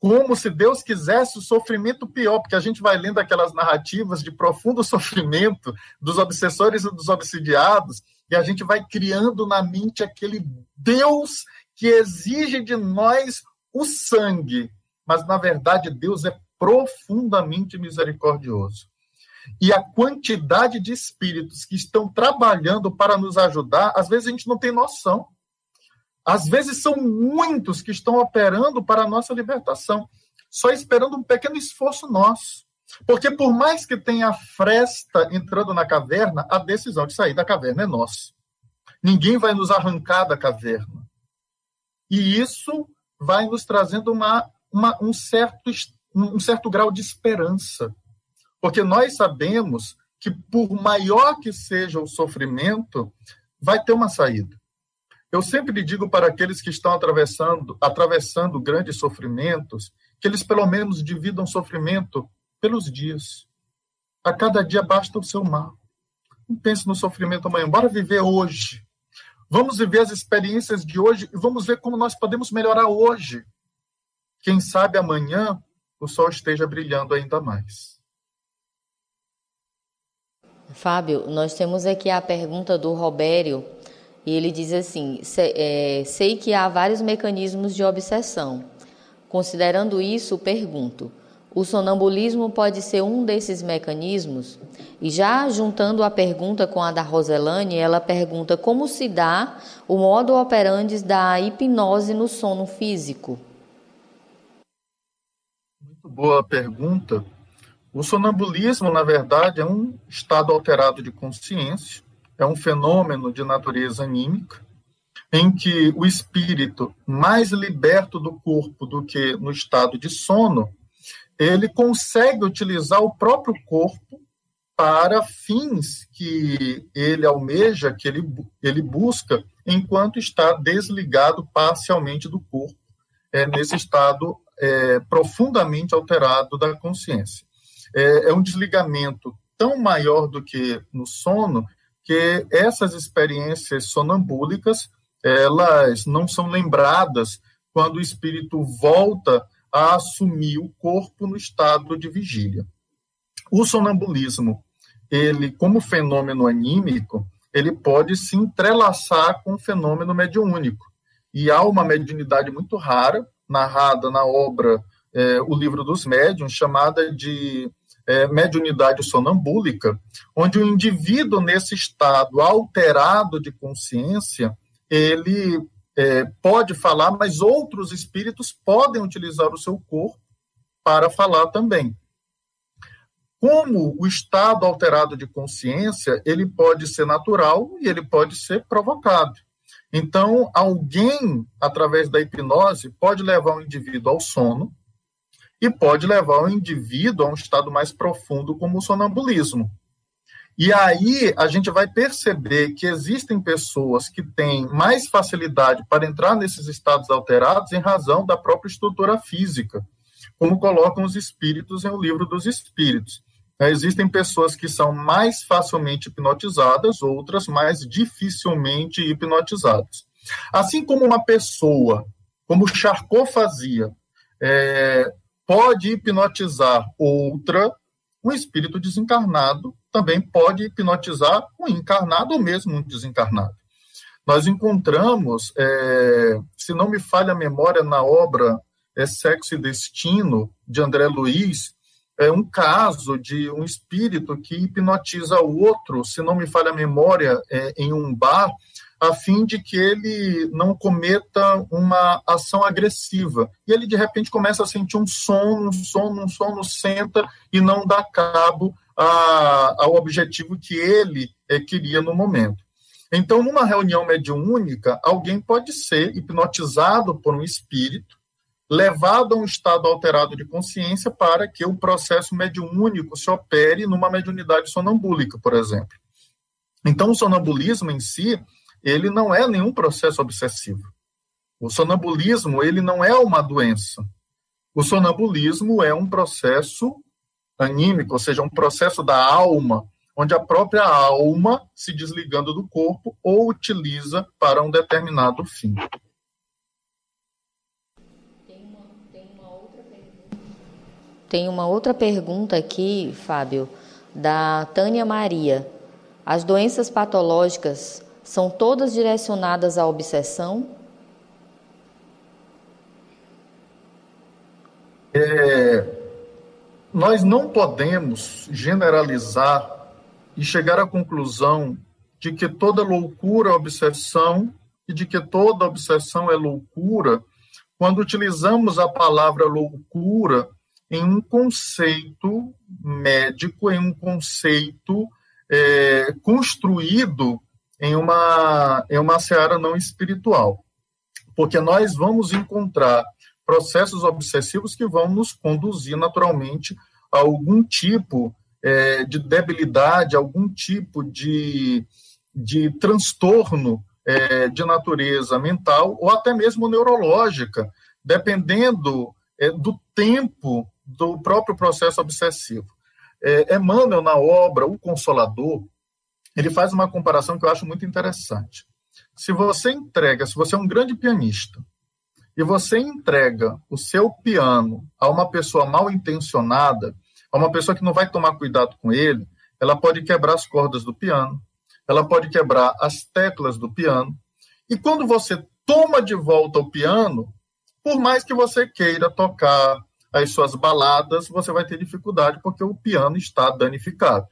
Como se Deus quisesse o sofrimento pior, porque a gente vai lendo aquelas narrativas de profundo sofrimento dos obsessores e dos obsidiados, e a gente vai criando na mente aquele Deus que exige de nós o sangue. Mas, na verdade, Deus é profundamente misericordioso. E a quantidade de espíritos que estão trabalhando para nos ajudar, às vezes a gente não tem noção. Às vezes são muitos que estão operando para a nossa libertação, só esperando um pequeno esforço nosso. Porque por mais que tenha fresta entrando na caverna, a decisão de sair da caverna é nossa. Ninguém vai nos arrancar da caverna. E isso vai nos trazendo uma, uma, um certo um certo grau de esperança. Porque nós sabemos que, por maior que seja o sofrimento, vai ter uma saída. Eu sempre digo para aqueles que estão atravessando, atravessando grandes sofrimentos, que eles pelo menos dividam sofrimento pelos dias. A cada dia basta o seu mal. Não pense no sofrimento amanhã. Bora viver hoje. Vamos viver as experiências de hoje e vamos ver como nós podemos melhorar hoje. Quem sabe amanhã o sol esteja brilhando ainda mais. Fábio, nós temos aqui a pergunta do Robério e ele diz assim: é, sei que há vários mecanismos de obsessão. Considerando isso, pergunto: o sonambulismo pode ser um desses mecanismos? E já juntando a pergunta com a da Roselane, ela pergunta como se dá o modo operandi da hipnose no sono físico boa pergunta. O sonambulismo, na verdade, é um estado alterado de consciência, é um fenômeno de natureza anímica, em que o espírito, mais liberto do corpo do que no estado de sono, ele consegue utilizar o próprio corpo para fins que ele almeja, que ele, ele busca, enquanto está desligado parcialmente do corpo, é, nesse estado é, profundamente alterado da consciência. É, é um desligamento tão maior do que no sono que essas experiências sonambúlicas elas não são lembradas quando o espírito volta a assumir o corpo no estado de vigília. O sonambulismo, ele como fenômeno anímico, ele pode se entrelaçar com o fenômeno mediúnico. E há uma mediunidade muito rara, narrada na obra é, O Livro dos Médiuns, chamada de é, mediunidade sonambúlica, onde o indivíduo nesse estado alterado de consciência, ele é, pode falar, mas outros espíritos podem utilizar o seu corpo para falar também. Como o estado alterado de consciência, ele pode ser natural e ele pode ser provocado. Então, alguém, através da hipnose, pode levar o indivíduo ao sono e pode levar o indivíduo a um estado mais profundo, como o sonambulismo. E aí a gente vai perceber que existem pessoas que têm mais facilidade para entrar nesses estados alterados em razão da própria estrutura física, como colocam os espíritos em O Livro dos Espíritos. É, existem pessoas que são mais facilmente hipnotizadas, outras mais dificilmente hipnotizadas. Assim como uma pessoa, como Charcot fazia, é, pode hipnotizar outra, um espírito desencarnado também pode hipnotizar um encarnado ou mesmo um desencarnado. Nós encontramos, é, se não me falha a memória, na obra é, Sexo e Destino, de André Luiz, é um caso de um espírito que hipnotiza o outro, se não me falha a memória, é, em um bar, a fim de que ele não cometa uma ação agressiva. E ele, de repente, começa a sentir um sono, um sono, um sono, senta e não dá cabo a, ao objetivo que ele é, queria no momento. Então, numa reunião mediúnica, alguém pode ser hipnotizado por um espírito, levado a um estado alterado de consciência para que o processo mediúnico se opere numa mediunidade sonambúlica, por exemplo. Então, o sonambulismo em si, ele não é nenhum processo obsessivo. O sonambulismo, ele não é uma doença. O sonambulismo é um processo anímico, ou seja, um processo da alma, onde a própria alma se desligando do corpo ou utiliza para um determinado fim. Tem uma outra pergunta aqui, Fábio, da Tânia Maria. As doenças patológicas são todas direcionadas à obsessão? É, nós não podemos generalizar e chegar à conclusão de que toda loucura é obsessão e de que toda obsessão é loucura quando utilizamos a palavra loucura em um conceito médico, em um conceito é, construído em uma, em uma seara não espiritual. Porque nós vamos encontrar processos obsessivos que vão nos conduzir naturalmente a algum tipo é, de debilidade, algum tipo de, de transtorno é, de natureza mental ou até mesmo neurológica, dependendo é, do tempo do próprio processo obsessivo. É, Emmanuel, na obra O Consolador, ele faz uma comparação que eu acho muito interessante. Se você entrega, se você é um grande pianista, e você entrega o seu piano a uma pessoa mal intencionada, a uma pessoa que não vai tomar cuidado com ele, ela pode quebrar as cordas do piano, ela pode quebrar as teclas do piano. E quando você toma de volta o piano, por mais que você queira tocar as suas baladas, você vai ter dificuldade porque o piano está danificado.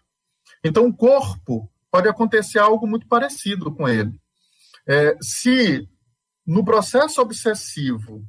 Então, o corpo pode acontecer algo muito parecido com ele. É, se no processo obsessivo,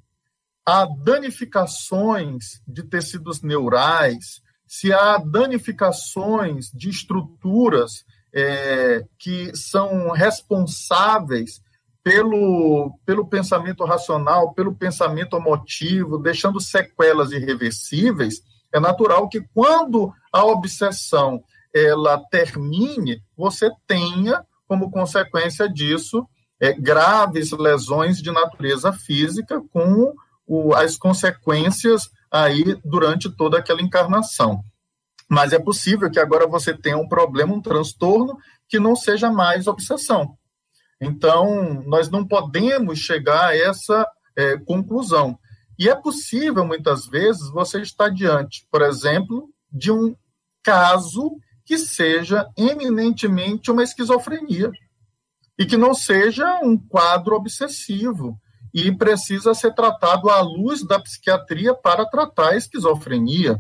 há danificações de tecidos neurais, se há danificações de estruturas é, que são responsáveis pelo, pelo pensamento racional, pelo pensamento emotivo, deixando sequelas irreversíveis, é natural que quando a obsessão ela termine, você tenha como consequência disso é, graves lesões de natureza física com o, as consequências aí durante toda aquela encarnação. Mas é possível que agora você tenha um problema, um transtorno que não seja mais obsessão. Então, nós não podemos chegar a essa é, conclusão. E é possível, muitas vezes, você estar diante, por exemplo, de um caso que seja eminentemente uma esquizofrenia e que não seja um quadro obsessivo e precisa ser tratado à luz da psiquiatria para tratar a esquizofrenia.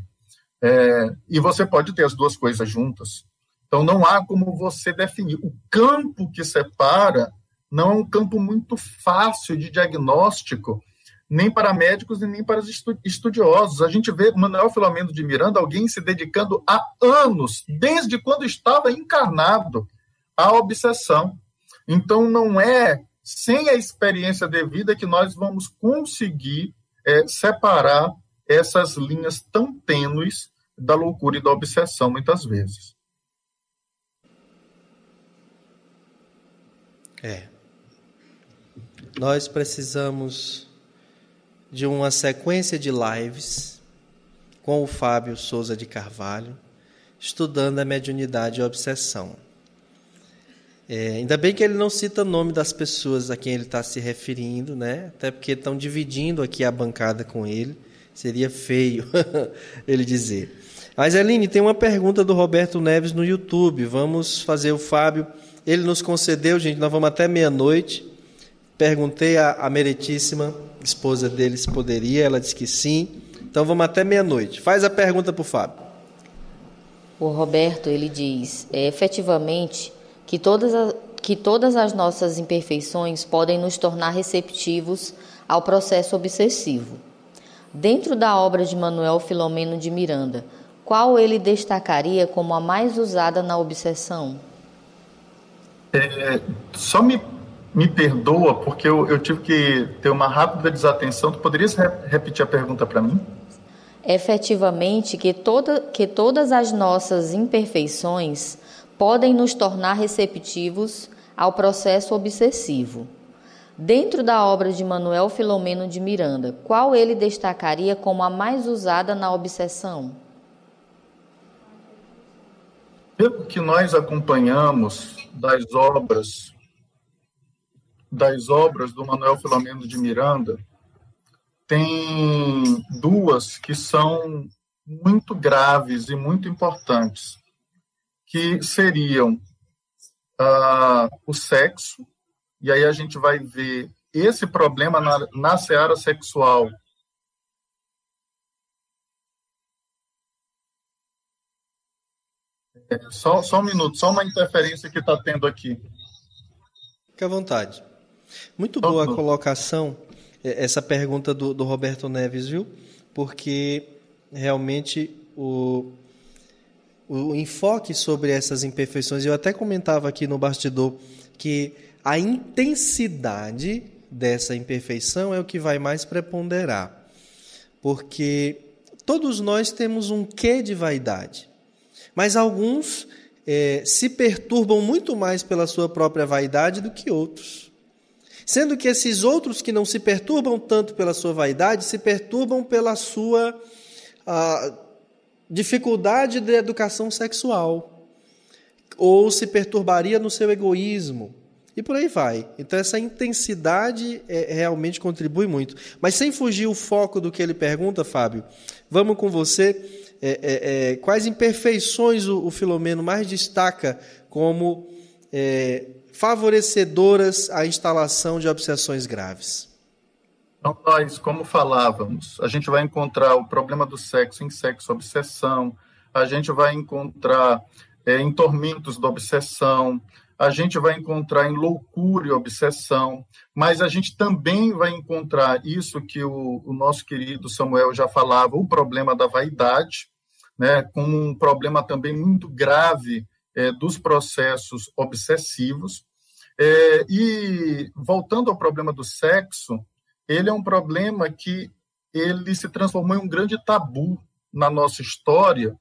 É, e você pode ter as duas coisas juntas. Então, não há como você definir. O campo que separa não é um campo muito fácil de diagnóstico, nem para médicos e nem para estudiosos. A gente vê Manuel Filomeno de Miranda, alguém se dedicando há anos, desde quando estava encarnado, à obsessão. Então, não é sem a experiência devida que nós vamos conseguir é, separar essas linhas tão tênues da loucura e da obsessão, muitas vezes. É. Nós precisamos de uma sequência de lives com o Fábio Souza de Carvalho, estudando a mediunidade e a obsessão. É, ainda bem que ele não cita o nome das pessoas a quem ele está se referindo, né? Até porque estão dividindo aqui a bancada com ele. Seria feio ele dizer. Mas, Eline, tem uma pergunta do Roberto Neves no YouTube. Vamos fazer o Fábio. Ele nos concedeu, gente, nós vamos até meia-noite. Perguntei à, à meritíssima esposa dele se poderia, ela disse que sim. Então vamos até meia-noite. Faz a pergunta para o Fábio. O Roberto, ele diz, é, efetivamente, que todas, as, que todas as nossas imperfeições podem nos tornar receptivos ao processo obsessivo. Dentro da obra de Manuel Filomeno de Miranda, qual ele destacaria como a mais usada na obsessão? É, só me, me perdoa, porque eu, eu, tive que ter uma rápida desatenção. Tu poderias re repetir a pergunta para mim? Efetivamente, que, toda, que todas as nossas imperfeições podem nos tornar receptivos ao processo obsessivo. Dentro da obra de Manuel Filomeno de Miranda, qual ele destacaria como a mais usada na obsessão? Pelo que nós acompanhamos das obras das obras do Manuel Filomeno de Miranda, tem duas que são muito graves e muito importantes, que seriam uh, o sexo, e aí a gente vai ver esse problema na, na seara sexual Só, só um minuto, só uma interferência que está tendo aqui. Fique à vontade. Muito boa a colocação, é, essa pergunta do, do Roberto Neves, viu? Porque realmente o, o enfoque sobre essas imperfeições, eu até comentava aqui no bastidor que a intensidade dessa imperfeição é o que vai mais preponderar. Porque todos nós temos um quê de vaidade. Mas alguns é, se perturbam muito mais pela sua própria vaidade do que outros. Sendo que esses outros que não se perturbam tanto pela sua vaidade, se perturbam pela sua dificuldade de educação sexual, ou se perturbaria no seu egoísmo, e por aí vai. Então, essa intensidade é, realmente contribui muito. Mas sem fugir o foco do que ele pergunta, Fábio, vamos com você é, é, é, quais imperfeições o, o, Filomeno mais destaca como é, favorecedoras à instalação de obsessões graves? Então, nós, como falávamos, a gente vai encontrar o problema do sexo em sexo obsessão, a gente vai encontrar é, em tormentos da obsessão, a gente vai encontrar em loucura e obsessão, mas a gente também vai encontrar isso que o, o nosso querido Samuel já falava, o problema da vaidade, né, um problema também muito grave é, dos processos obsessivos. É, e voltando ao problema do sexo, ele é um problema que ele se transformou em um grande tabu na nossa história,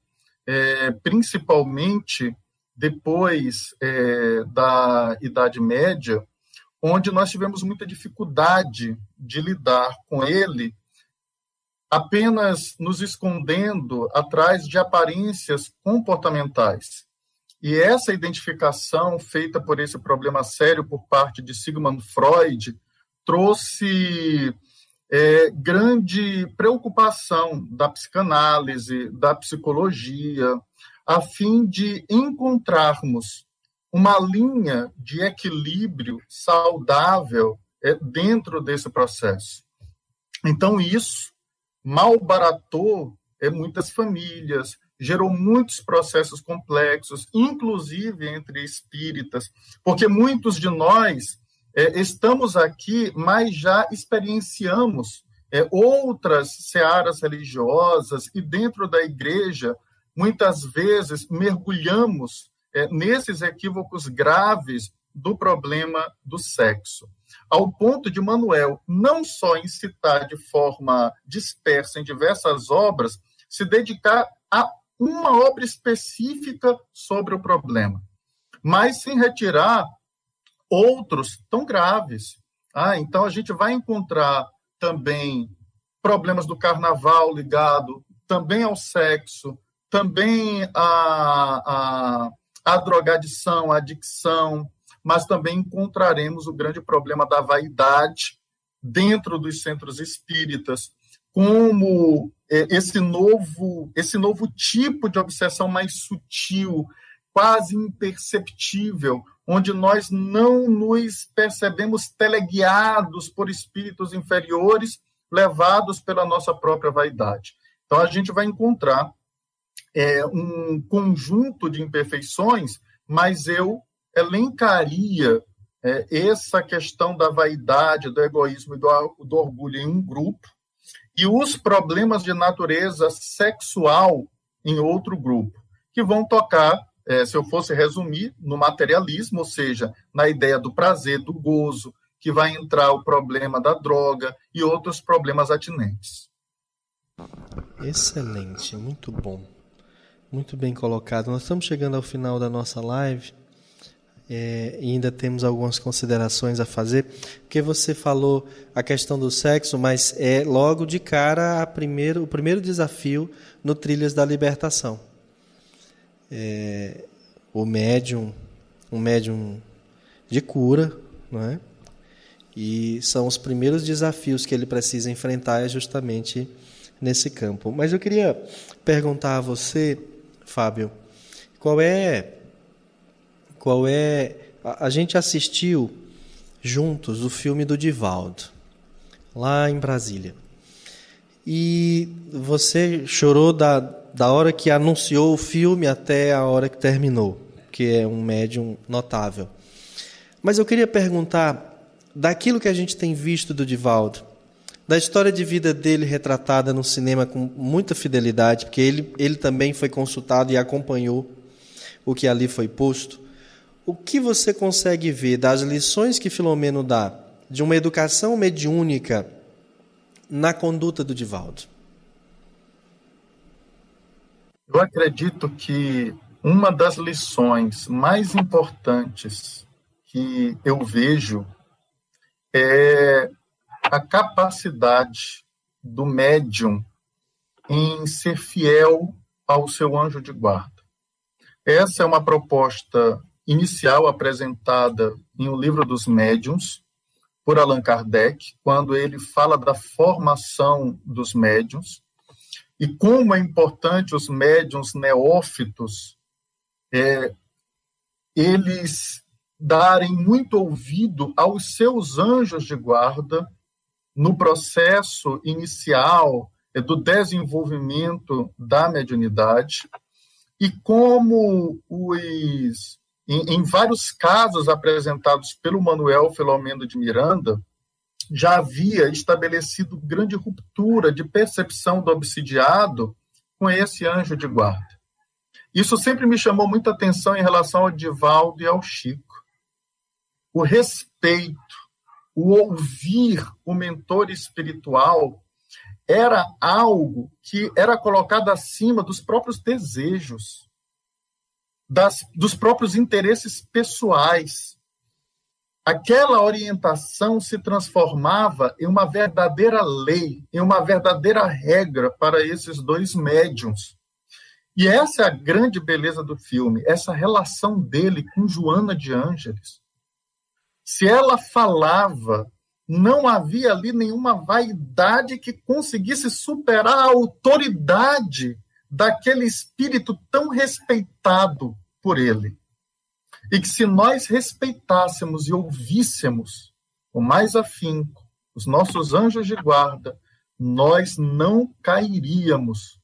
é, principalmente depois é, da Idade Média, onde nós tivemos muita dificuldade de lidar com ele apenas nos escondendo atrás de aparências comportamentais. E essa identificação feita por esse problema sério por parte de Sigmund Freud trouxe é, grande preocupação da psicanálise, da psicologia, a fim de encontrarmos uma linha de equilíbrio saudável é, dentro desse processo. Então, isso malbaratou é, muitas famílias, gerou muitos processos complexos, inclusive entre espíritas, porque muitos de nós é, estamos aqui, mas já experienciamos é, outras searas religiosas e dentro da igreja, muitas vezes mergulhamos é, nesses equívocos graves do problema do sexo ao ponto de Manuel não só incitar de forma dispersa em diversas obras, se dedicar a uma obra específica sobre o problema, mas sem retirar outros tão graves. Ah, então a gente vai encontrar também problemas do carnaval ligado também ao sexo, também a, a, a drogadição, a adicção, mas também encontraremos o grande problema da vaidade dentro dos centros espíritas, como é, esse novo, esse novo tipo de obsessão mais sutil, quase imperceptível, onde nós não nos percebemos teleguiados por espíritos inferiores, levados pela nossa própria vaidade. Então, a gente vai encontrar é, um conjunto de imperfeições, mas eu elencaria é, essa questão da vaidade, do egoísmo e do, do orgulho em um grupo, e os problemas de natureza sexual em outro grupo, que vão tocar, é, se eu fosse resumir, no materialismo, ou seja, na ideia do prazer, do gozo, que vai entrar o problema da droga e outros problemas atinentes. Excelente, muito bom. Muito bem colocado. Nós estamos chegando ao final da nossa live é, ainda temos algumas considerações a fazer, porque você falou a questão do sexo, mas é logo de cara primeiro, o primeiro desafio no Trilhas da Libertação. É, o médium, um médium de cura, não é? E são os primeiros desafios que ele precisa enfrentar é justamente nesse campo. Mas eu queria perguntar a você, Fábio, qual é qual é a, a gente assistiu juntos o filme do Divaldo lá em Brasília. E você chorou da, da hora que anunciou o filme até a hora que terminou, que é um médium notável. Mas eu queria perguntar daquilo que a gente tem visto do Divaldo, da história de vida dele retratada no cinema com muita fidelidade, porque ele, ele também foi consultado e acompanhou o que ali foi posto. O que você consegue ver das lições que Filomeno dá de uma educação mediúnica na conduta do Divaldo? Eu acredito que uma das lições mais importantes que eu vejo é a capacidade do médium em ser fiel ao seu anjo de guarda. Essa é uma proposta inicial apresentada em O Livro dos Médiuns, por Allan Kardec, quando ele fala da formação dos médiuns e como é importante os médiuns neófitos é, eles darem muito ouvido aos seus anjos de guarda no processo inicial do desenvolvimento da mediunidade e como os em, em, vários casos apresentados pelo Manuel Filomeno de Miranda já havia estabelecido grande ruptura de percepção do obsidiado com esse anjo de guarda. Isso sempre me chamou muita atenção em relação ao Divaldo e ao Chico o respeito, o ouvir o mentor espiritual era algo que era colocado acima dos próprios desejos, das, dos próprios interesses pessoais. Aquela orientação se transformava em uma verdadeira lei, em uma verdadeira regra para esses dois médiums. E essa é a grande beleza do filme, essa relação dele com Joana de Ângeles. Se ela falava, não havia ali nenhuma vaidade que conseguisse superar a autoridade daquele espírito tão respeitado por ele. E que se nós respeitássemos e ouvíssemos com mais afinco os nossos anjos de guarda, nós não cairíamos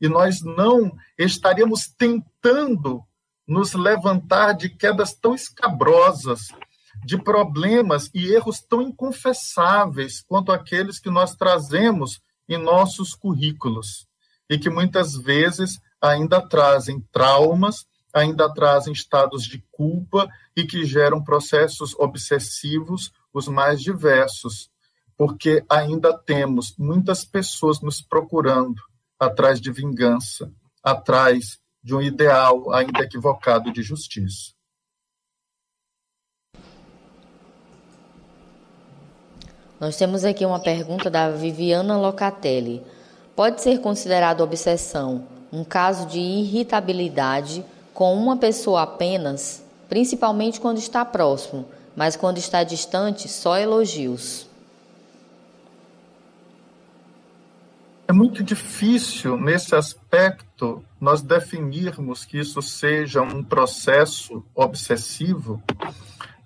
e nós não estaríamos tentando nos levantar de quedas tão escabrosas de problemas e erros tão inconfessáveis quanto aqueles que nós trazemos em nossos currículos e que muitas vezes ainda trazem traumas, ainda trazem estados de culpa e que geram processos obsessivos os mais diversos, porque ainda temos muitas pessoas nos procurando atrás de vingança, atrás de um ideal ainda equivocado de justiça. Nós temos aqui uma pergunta da Viviana Locatelli. Pode ser considerado obsessão um caso de irritabilidade com uma pessoa apenas, principalmente quando está próximo, mas quando está distante, só elogios? É muito difícil, nesse aspecto, nós definirmos que isso seja um processo obsessivo,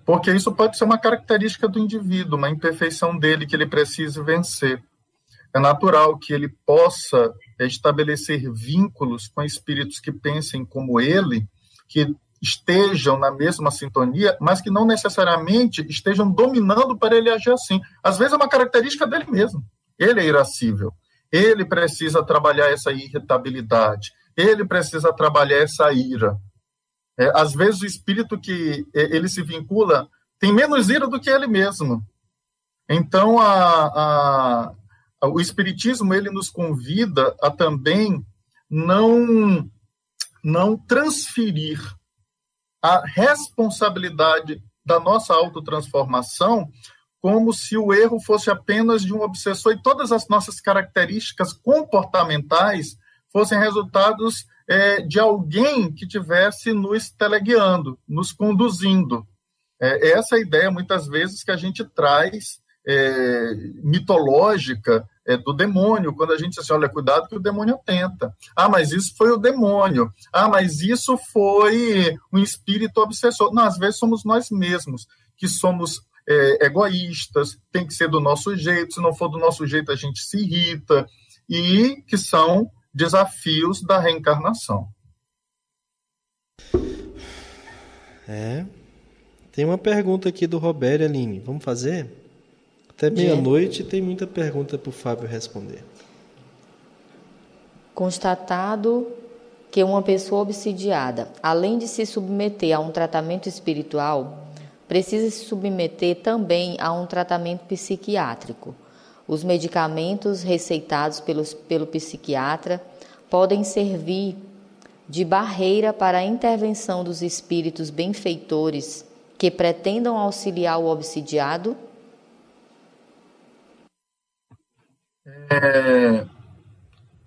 porque isso pode ser uma característica do indivíduo, uma imperfeição dele que ele precise vencer. É natural que ele possa estabelecer vínculos com espíritos que pensem como ele, que estejam na mesma sintonia, mas que não necessariamente estejam dominando para ele agir assim. Às vezes é uma característica dele mesmo. Ele é irascível. Ele precisa trabalhar essa irritabilidade. Ele precisa trabalhar essa ira. É, às vezes o espírito que é, ele se vincula tem menos ira do que ele mesmo. Então a, a, o espiritismo ele nos convida a também não não transferir a responsabilidade da nossa autotransformação como se o erro fosse apenas de um obsessor e todas as nossas características comportamentais fossem resultados é, de alguém que tivesse nos teleguiando, nos conduzindo. É, essa é ideia, muitas vezes, que a gente traz é, mitológica é, do demônio, quando a gente assim, olha, cuidado que o demônio tenta. Ah, mas isso foi o demônio. Ah, mas isso foi um espírito obsessor. Não, às vezes somos nós mesmos que somos é, egoístas, tem que ser do nosso jeito, se não for do nosso jeito a gente se irrita, e que são desafios da reencarnação. É. Tem uma pergunta aqui do Roberto Aline. Vamos fazer? Até meia-noite tem muita pergunta para o Fábio responder. Constatado que uma pessoa obsidiada, além de se submeter a um tratamento espiritual, precisa se submeter também a um tratamento psiquiátrico. Os medicamentos receitados pelos, pelo psiquiatra podem servir de barreira para a intervenção dos espíritos benfeitores que pretendam auxiliar o obsidiado? É,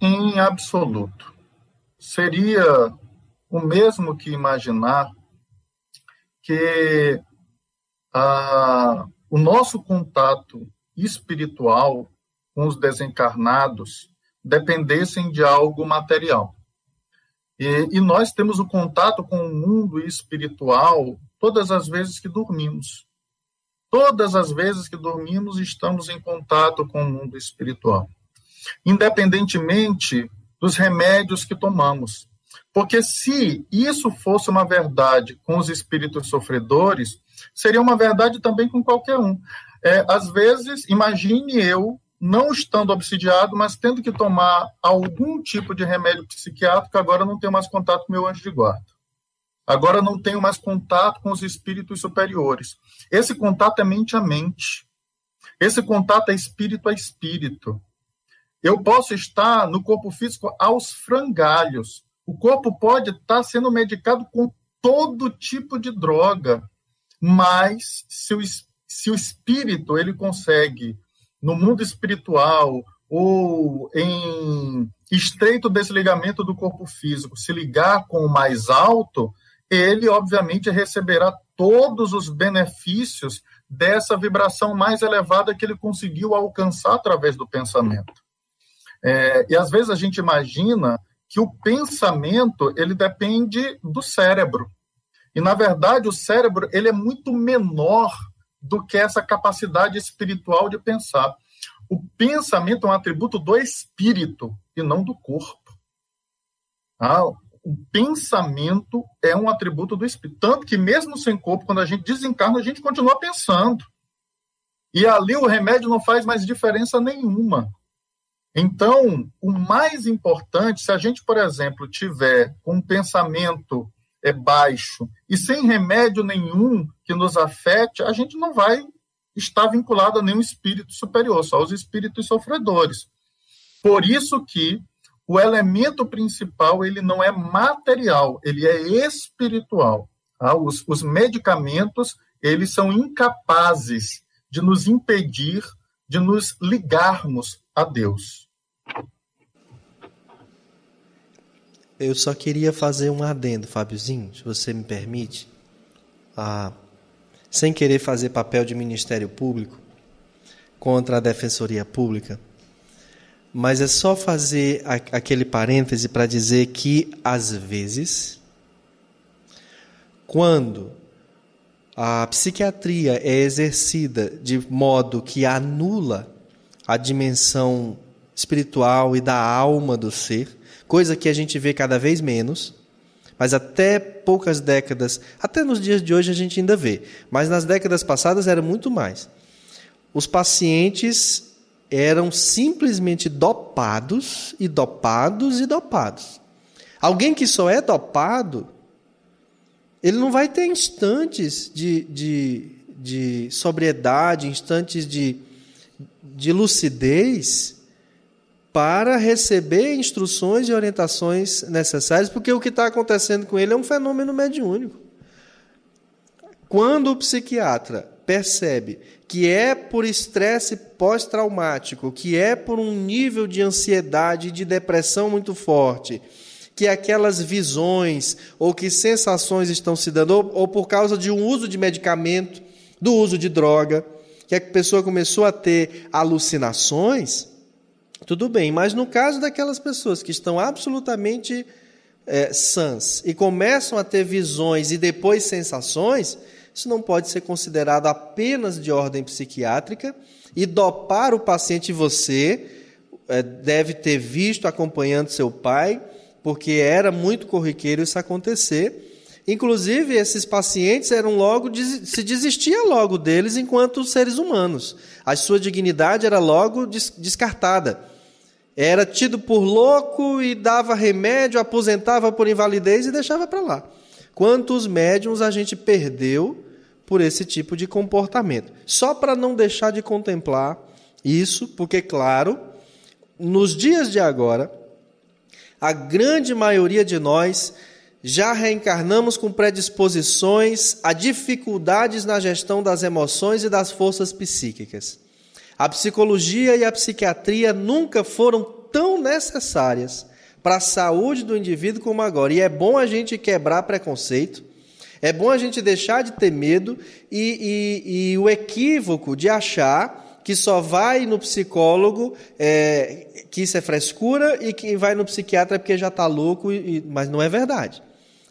em absoluto. Seria o mesmo que imaginar que ah, o nosso contato espiritual com os desencarnados dependessem de algo material. E, e, nós temos o contato com o mundo espiritual todas as vezes que dormimos. Todas as vezes que dormimos, estamos em contato com o mundo espiritual. Independentemente dos remédios que tomamos. Porque se isso fosse uma verdade com os espíritos sofredores, seria uma verdade também com qualquer um. É, às vezes, imagine eu não estando obsidiado, mas tendo que tomar algum tipo de remédio psiquiátrico, agora não tenho mais contato com meu anjo de guarda. Agora não tenho mais contato com os espíritos superiores. Esse contato é mente a mente. Esse contato é espírito a espírito. Eu posso estar no corpo físico aos frangalhos. O corpo pode estar sendo medicado com todo tipo de droga, mas se o, se o espírito ele consegue no mundo espiritual ou em estreito desligamento do corpo físico se ligar com o mais alto, ele obviamente receberá todos os benefícios dessa vibração mais elevada que ele conseguiu alcançar através do pensamento. É, e às vezes a gente imagina que o pensamento ele depende do cérebro. E na verdade o cérebro ele é muito menor do que essa capacidade espiritual de pensar. O pensamento é um atributo do espírito e não do corpo. Ah, o pensamento é um atributo do espírito. Tanto que, mesmo sem corpo, quando a gente desencarna, a gente continua pensando. E ali o remédio não faz mais diferença nenhuma. Então, o mais importante, se a gente, por exemplo, tiver um pensamento é baixo e sem remédio nenhum que nos afete, a gente não vai estar vinculado a nenhum espírito superior, só os espíritos sofredores. Por isso que o elemento principal ele não é material, ele é espiritual. Tá? Os, os medicamentos eles são incapazes de nos impedir de nos ligarmos a Deus. Eu só queria fazer um adendo, Fábiozinho, se você me permite. Ah, sem querer fazer papel de Ministério Público contra a Defensoria Pública, mas é só fazer aquele parêntese para dizer que, às vezes, quando a psiquiatria é exercida de modo que anula a dimensão espiritual e da alma do ser, coisa que a gente vê cada vez menos, mas até poucas décadas, até nos dias de hoje a gente ainda vê, mas nas décadas passadas era muito mais. Os pacientes eram simplesmente dopados e dopados e dopados. Alguém que só é dopado, ele não vai ter instantes de, de, de sobriedade, instantes de, de lucidez para receber instruções e orientações necessárias, porque o que está acontecendo com ele é um fenômeno mediúnico. Quando o psiquiatra percebe que é por estresse pós-traumático, que é por um nível de ansiedade e de depressão muito forte, que aquelas visões ou que sensações estão se dando, ou, ou por causa de um uso de medicamento, do uso de droga, que a pessoa começou a ter alucinações, tudo bem, mas no caso daquelas pessoas que estão absolutamente é, sãs e começam a ter visões e depois sensações, isso não pode ser considerado apenas de ordem psiquiátrica e dopar o paciente você é, deve ter visto acompanhando seu pai, porque era muito corriqueiro isso acontecer. Inclusive, esses pacientes eram logo se desistia logo deles enquanto seres humanos. A sua dignidade era logo descartada. Era tido por louco e dava remédio, aposentava por invalidez e deixava para lá. Quantos médiums a gente perdeu por esse tipo de comportamento. Só para não deixar de contemplar isso, porque, claro, nos dias de agora, a grande maioria de nós já reencarnamos com predisposições a dificuldades na gestão das emoções e das forças psíquicas. A psicologia e a psiquiatria nunca foram tão necessárias para a saúde do indivíduo como agora. E é bom a gente quebrar preconceito, é bom a gente deixar de ter medo e, e, e o equívoco de achar que só vai no psicólogo, é, que isso é frescura, e que vai no psiquiatra porque já está louco, e, mas não é verdade.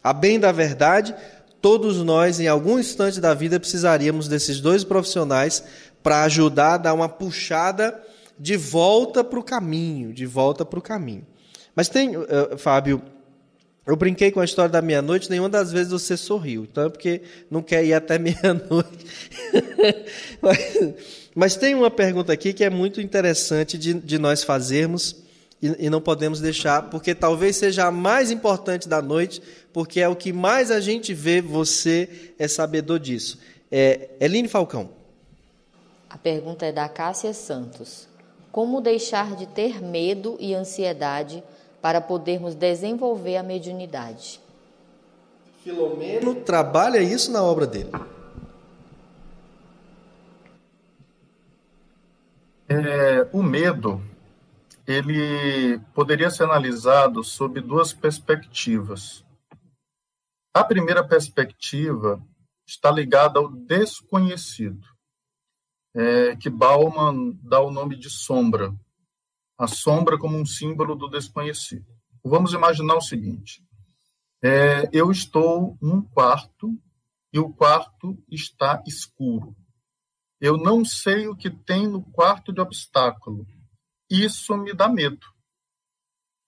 A bem da verdade, todos nós, em algum instante da vida, precisaríamos desses dois profissionais para ajudar a dar uma puxada de volta para o caminho, de volta para o caminho. Mas tem, uh, Fábio, eu brinquei com a história da meia-noite, nenhuma das vezes você sorriu. Então é porque não quer ir até meia-noite. mas, mas, tem uma pergunta aqui que é muito interessante de, de nós fazermos e, e, não podemos deixar, porque talvez seja a mais importante da noite, porque é o que mais a gente vê, você é sabedor disso. É, Eline Falcão. A pergunta é da Cássia Santos. Como deixar de ter medo e ansiedade para podermos desenvolver a mediunidade. Filomeno trabalha isso na obra dele. É, o medo ele poderia ser analisado sob duas perspectivas. A primeira perspectiva está ligada ao desconhecido, é, que Bauman dá o nome de sombra a sombra como um símbolo do desconhecido. Vamos imaginar o seguinte: é, eu estou num quarto e o quarto está escuro. Eu não sei o que tem no quarto de obstáculo. Isso me dá medo.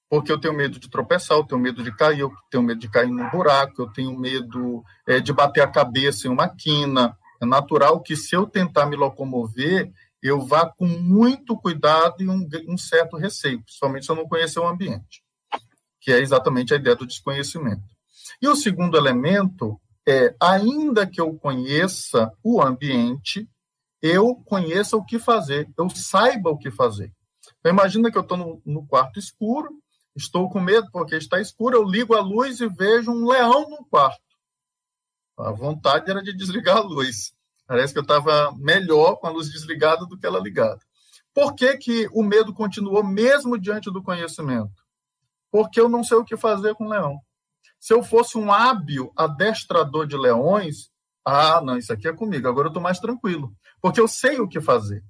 Porque eu tenho medo de tropeçar, eu tenho medo de cair, eu tenho medo de cair num buraco, eu tenho medo é, de bater a cabeça em uma quina. É natural que, se eu tentar me locomover, eu vá com muito cuidado e um, um certo receio, principalmente se eu não conhecer o ambiente, que é exatamente a ideia do desconhecimento. E o segundo elemento é, ainda que eu conheça o ambiente, eu conheça o que fazer, eu saiba o que fazer. Então, imagina que eu estou no, no, quarto escuro, estou com medo porque está escuro, eu ligo a luz e vejo um leão no quarto. A vontade era de desligar a luz. Parece que eu estava melhor com a luz desligada do que ela ligada. Por que, que o medo continuou mesmo diante do conhecimento? Porque eu não sei o que fazer com o leão. Se eu fosse um hábil adestrador de leões, ah, não, isso aqui é comigo, agora eu estou mais tranquilo, porque eu sei o que fazer.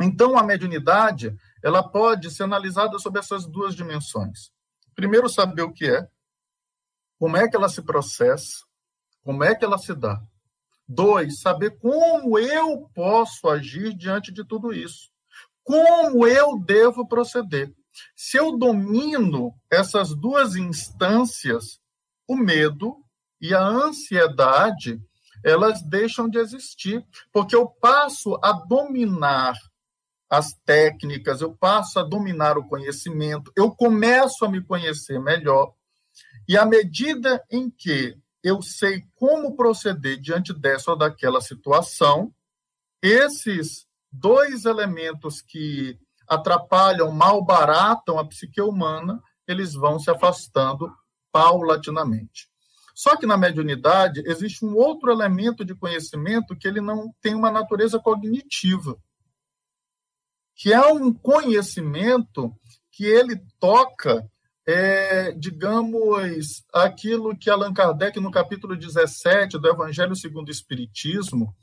Então, a mediunidade, ela pode ser analisada sobre essas duas dimensões. Primeiro, saber o que é, como é que ela se processa, como é que ela se dá. Dois, saber como eu posso agir diante de tudo isso. Como eu devo proceder. Se eu domino essas duas instâncias, o medo e a ansiedade, elas deixam de existir, porque eu passo a dominar as técnicas, eu passo a dominar o conhecimento, eu começo a me conhecer melhor. E à medida em que eu sei como proceder diante dessa ou daquela situação, esses dois elementos que atrapalham, malbaratam a psique humana, eles vão se afastando paulatinamente. Só que na mediunidade existe um outro elemento de conhecimento que ele não tem uma natureza cognitiva, que é um conhecimento que ele toca, é, digamos, aquilo que Allan Kardec, no capítulo 17 do Evangelho segundo o Espiritismo,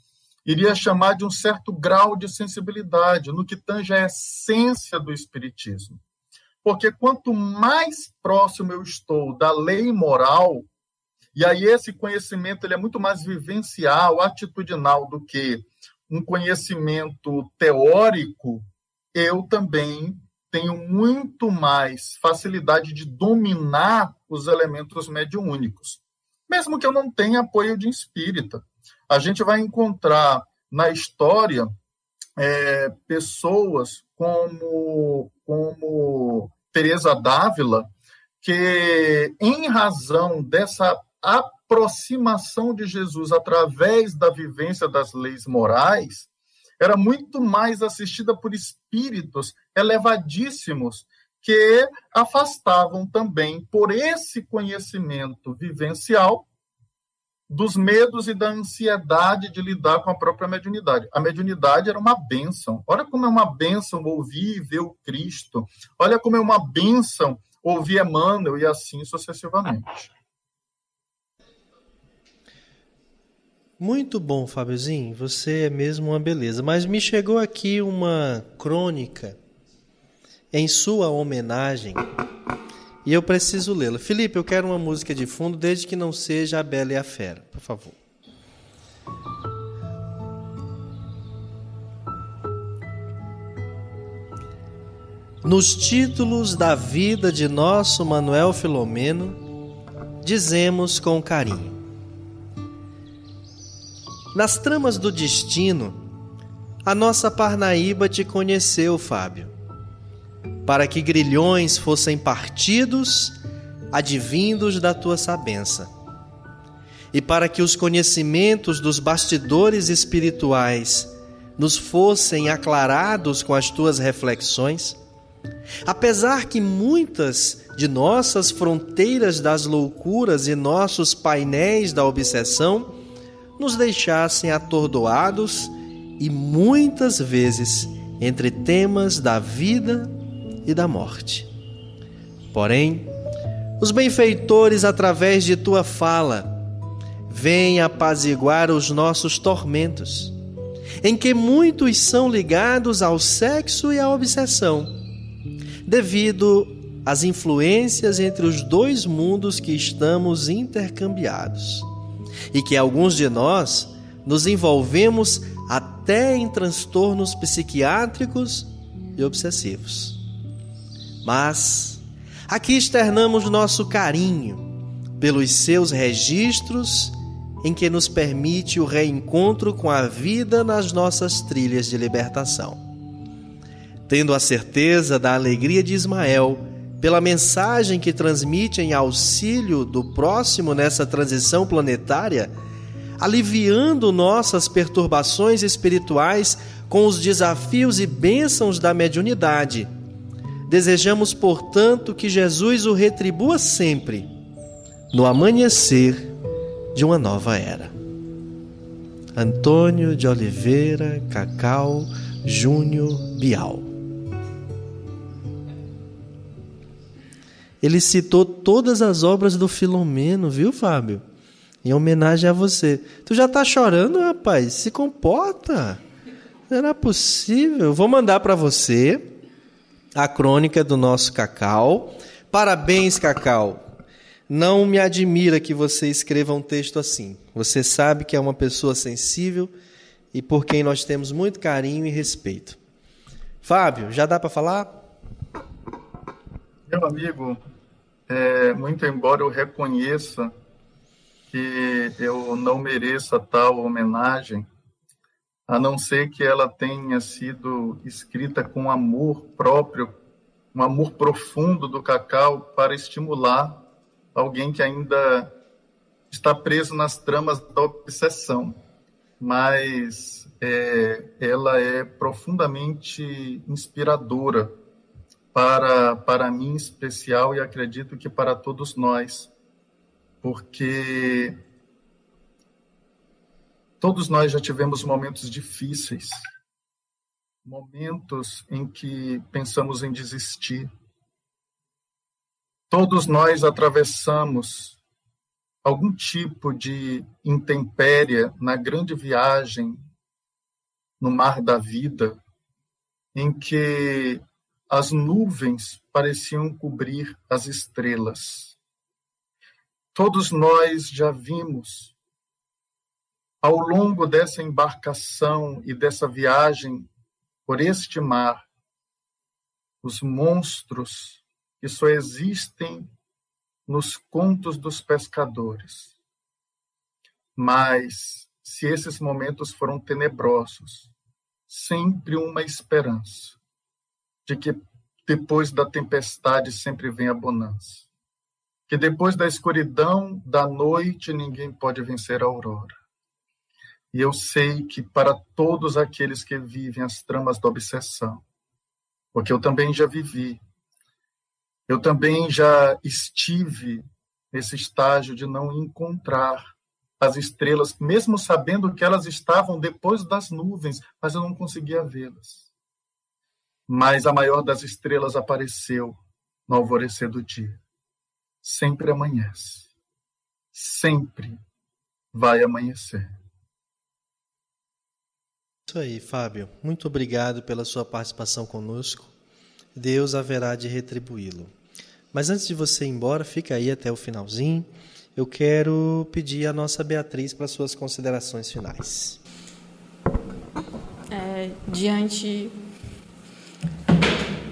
iria chamar de um certo grau de sensibilidade, no que tange a essência do Espiritismo. Porque quanto mais próximo eu estou da lei moral, e aí esse conhecimento ele é muito mais vivencial, atitudinal do que um conhecimento teórico, eu também tenho muito mais facilidade de dominar os elementos mediúnicos, mesmo que eu não tenha apoio de espírita. A gente vai encontrar na história é, pessoas como, como Teresa Dávila, que, em razão dessa aproximação de Jesus através da vivência das leis morais, era muito mais assistida por espíritos elevadíssimos que afastavam também por esse conhecimento vivencial dos medos e da ansiedade de lidar com a própria mediunidade. A mediunidade era uma bênção. Olha como é uma bênção ouvir e ver o Cristo. Olha como é uma bênção ouvir Emmanuel e assim sucessivamente. Muito bom, Fábiozinho. Você é mesmo uma beleza. Mas me chegou aqui uma crônica em sua homenagem e eu preciso lê-la. Felipe, eu quero uma música de fundo, desde que não seja a Bela e a Fera, por favor. Nos títulos da vida de nosso Manuel Filomeno, dizemos com carinho: Nas tramas do destino, a nossa Parnaíba te conheceu, Fábio. Para que grilhões fossem partidos, advindos da tua sabença, e para que os conhecimentos dos bastidores espirituais nos fossem aclarados com as tuas reflexões, apesar que muitas de nossas fronteiras das loucuras e nossos painéis da obsessão nos deixassem atordoados e muitas vezes entre temas da vida e da morte. Porém, os benfeitores, através de tua fala, vêm apaziguar os nossos tormentos, em que muitos são ligados ao sexo e à obsessão, devido às influências entre os dois mundos que estamos intercambiados, e que alguns de nós nos envolvemos até em transtornos psiquiátricos e obsessivos. Mas aqui externamos nosso carinho pelos seus registros em que nos permite o reencontro com a vida nas nossas trilhas de libertação. Tendo a certeza da alegria de Ismael pela mensagem que transmite em auxílio do próximo nessa transição planetária, aliviando nossas perturbações espirituais com os desafios e bênçãos da mediunidade Desejamos, portanto, que Jesus o retribua sempre no amanhecer de uma nova era. Antônio de Oliveira Cacau, Júnior Bial. Ele citou todas as obras do Filomeno, viu, Fábio? Em homenagem a você. Tu já tá chorando, rapaz? Se comporta. Será possível? Vou mandar para você a crônica do nosso Cacau. Parabéns, Cacau. Não me admira que você escreva um texto assim. Você sabe que é uma pessoa sensível e por quem nós temos muito carinho e respeito. Fábio, já dá para falar? Meu amigo, é, muito embora eu reconheça que eu não mereça tal homenagem, a não ser que ela tenha sido escrita com amor próprio, um amor profundo do cacau para estimular alguém que ainda está preso nas tramas da obsessão. Mas é, ela é profundamente inspiradora para, para mim em especial e acredito que para todos nós, porque todos nós já tivemos momentos difíceis, momentos em que pensamos em desistir. Todos nós atravessamos algum tipo de intempéria na grande viagem no mar da vida, em que as nuvens pareciam cobrir as estrelas. Todos nós já vimos, ao longo dessa embarcação e dessa viagem por este mar, os monstros que só existem nos contos dos pescadores. Mas, se esses momentos foram tenebrosos, sempre uma esperança de que depois da tempestade sempre vem a bonança. Que depois da escuridão da noite ninguém pode vencer a aurora. E eu sei que para todos aqueles que vivem as tramas da obsessão, porque eu também já vivi, eu também já estive nesse estágio de não encontrar as estrelas, mesmo sabendo que elas estavam depois das nuvens, mas eu não conseguia vê-las mas a maior das estrelas apareceu no alvorecer do dia. Sempre amanhece. Sempre vai amanhecer. Isso aí, Fábio. Muito obrigado pela sua participação conosco. Deus haverá de retribuí-lo. Mas antes de você ir embora, fica aí até o finalzinho. Eu quero pedir a nossa Beatriz para suas considerações finais. É, diante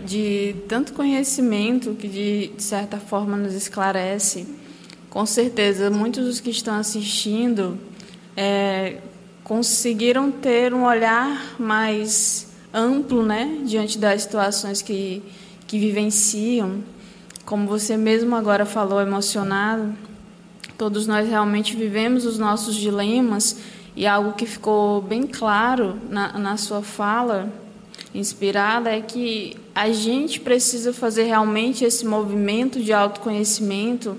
de tanto conhecimento que de, de certa forma nos esclarece. Com certeza, muitos dos que estão assistindo é, conseguiram ter um olhar mais amplo, né, diante das situações que que vivenciam. Como você mesmo agora falou, emocionado, todos nós realmente vivemos os nossos dilemas e algo que ficou bem claro na, na sua fala inspirada é que a gente precisa fazer realmente esse movimento de autoconhecimento,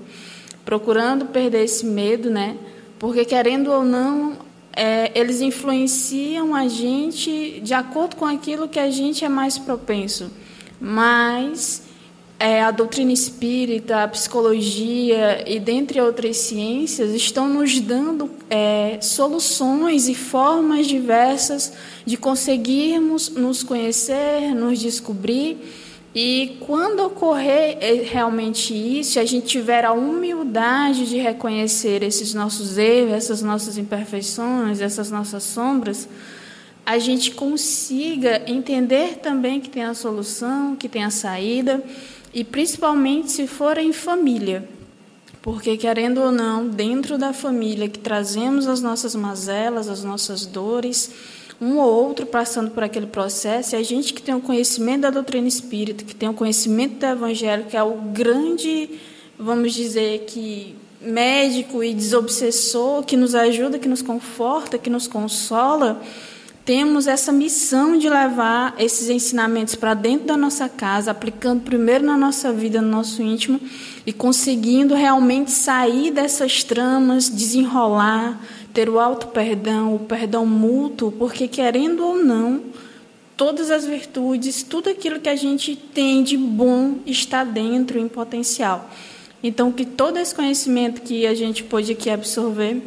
procurando perder esse medo, né? Porque querendo ou não, é, eles influenciam a gente de acordo com aquilo que a gente é mais propenso. Mas é, a doutrina espírita, a psicologia e dentre outras ciências estão nos dando é, soluções e formas diversas de conseguirmos nos conhecer, nos descobrir. E quando ocorrer é, realmente isso, a gente tiver a humildade de reconhecer esses nossos erros, essas nossas imperfeições, essas nossas sombras, a gente consiga entender também que tem a solução, que tem a saída e principalmente se for em família. Porque, querendo ou não, dentro da família que trazemos as nossas mazelas, as nossas dores, um ou outro passando por aquele processo, e a gente que tem o conhecimento da doutrina espírita, que tem o conhecimento do evangelho, que é o grande, vamos dizer que médico e desobsessor, que nos ajuda, que nos conforta, que nos consola, temos essa missão de levar esses ensinamentos para dentro da nossa casa, aplicando primeiro na nossa vida, no nosso íntimo, e conseguindo realmente sair dessas tramas, desenrolar, ter o auto-perdão, o perdão mútuo, porque querendo ou não, todas as virtudes, tudo aquilo que a gente tem de bom está dentro em potencial. Então, que todo esse conhecimento que a gente pôde aqui absorver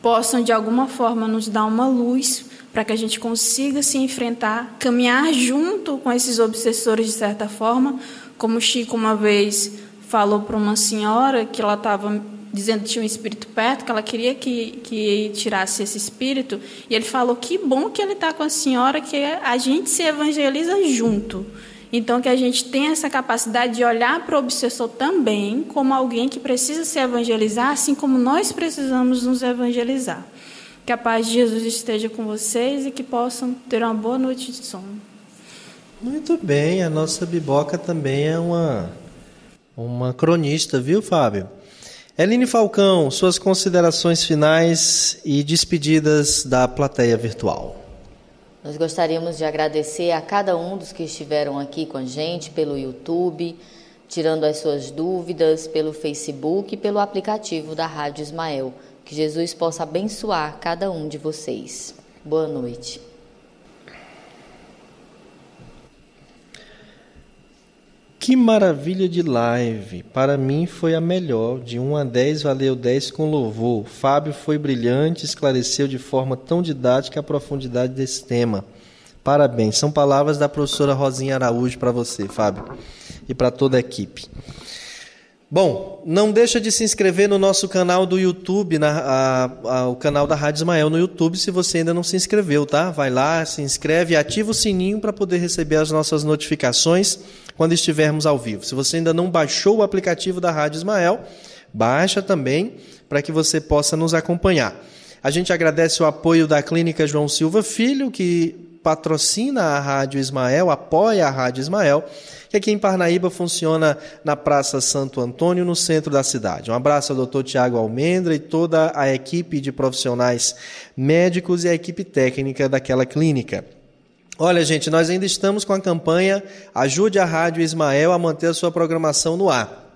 possam, de alguma forma, nos dar uma luz para que a gente consiga se enfrentar, caminhar junto com esses obsessores, de certa forma, como o Chico uma vez falou para uma senhora que ela estava dizendo que tinha um espírito perto, que ela queria que, que tirasse esse espírito, e ele falou que bom que ele está com a senhora, que a gente se evangeliza junto. Então, que a gente tenha essa capacidade de olhar para o obsessor também como alguém que precisa se evangelizar, assim como nós precisamos nos evangelizar. Que a paz de Jesus esteja com vocês e que possam ter uma boa noite de sono. Muito bem, a nossa biboca também é uma, uma cronista, viu, Fábio? Eline Falcão, suas considerações finais e despedidas da plateia virtual. Nós gostaríamos de agradecer a cada um dos que estiveram aqui com a gente pelo YouTube, tirando as suas dúvidas, pelo Facebook e pelo aplicativo da Rádio Ismael. Que Jesus possa abençoar cada um de vocês. Boa noite. Que maravilha de live! Para mim foi a melhor. De 1 a 10 valeu 10 com louvor. Fábio foi brilhante, esclareceu de forma tão didática a profundidade desse tema. Parabéns. São palavras da professora Rosinha Araújo para você, Fábio, e para toda a equipe. Bom, não deixa de se inscrever no nosso canal do YouTube, na, a, a, o canal da Rádio Ismael no YouTube, se você ainda não se inscreveu, tá? Vai lá, se inscreve ativa o sininho para poder receber as nossas notificações quando estivermos ao vivo. Se você ainda não baixou o aplicativo da Rádio Ismael, baixa também para que você possa nos acompanhar. A gente agradece o apoio da Clínica João Silva Filho, que patrocina a Rádio Ismael, apoia a Rádio Ismael que aqui em Parnaíba funciona na Praça Santo Antônio, no centro da cidade. Um abraço ao doutor Tiago Almendra e toda a equipe de profissionais médicos e a equipe técnica daquela clínica. Olha, gente, nós ainda estamos com a campanha Ajude a Rádio Ismael a manter a sua programação no ar.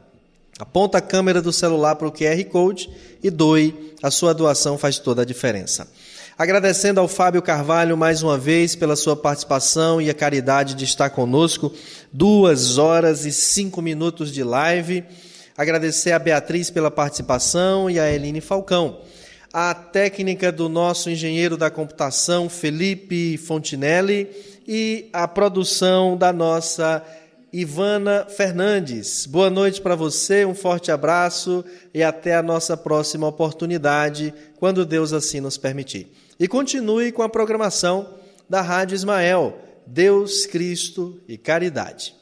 Aponta a câmera do celular para o QR Code e doe. A sua doação faz toda a diferença. Agradecendo ao Fábio Carvalho mais uma vez pela sua participação e a caridade de estar conosco. Duas horas e cinco minutos de live. Agradecer a Beatriz pela participação e a Eline Falcão. A técnica do nosso engenheiro da computação, Felipe Fontinelli, e a produção da nossa Ivana Fernandes. Boa noite para você, um forte abraço e até a nossa próxima oportunidade, quando Deus assim nos permitir. E continue com a programação da Rádio Ismael, Deus, Cristo e Caridade.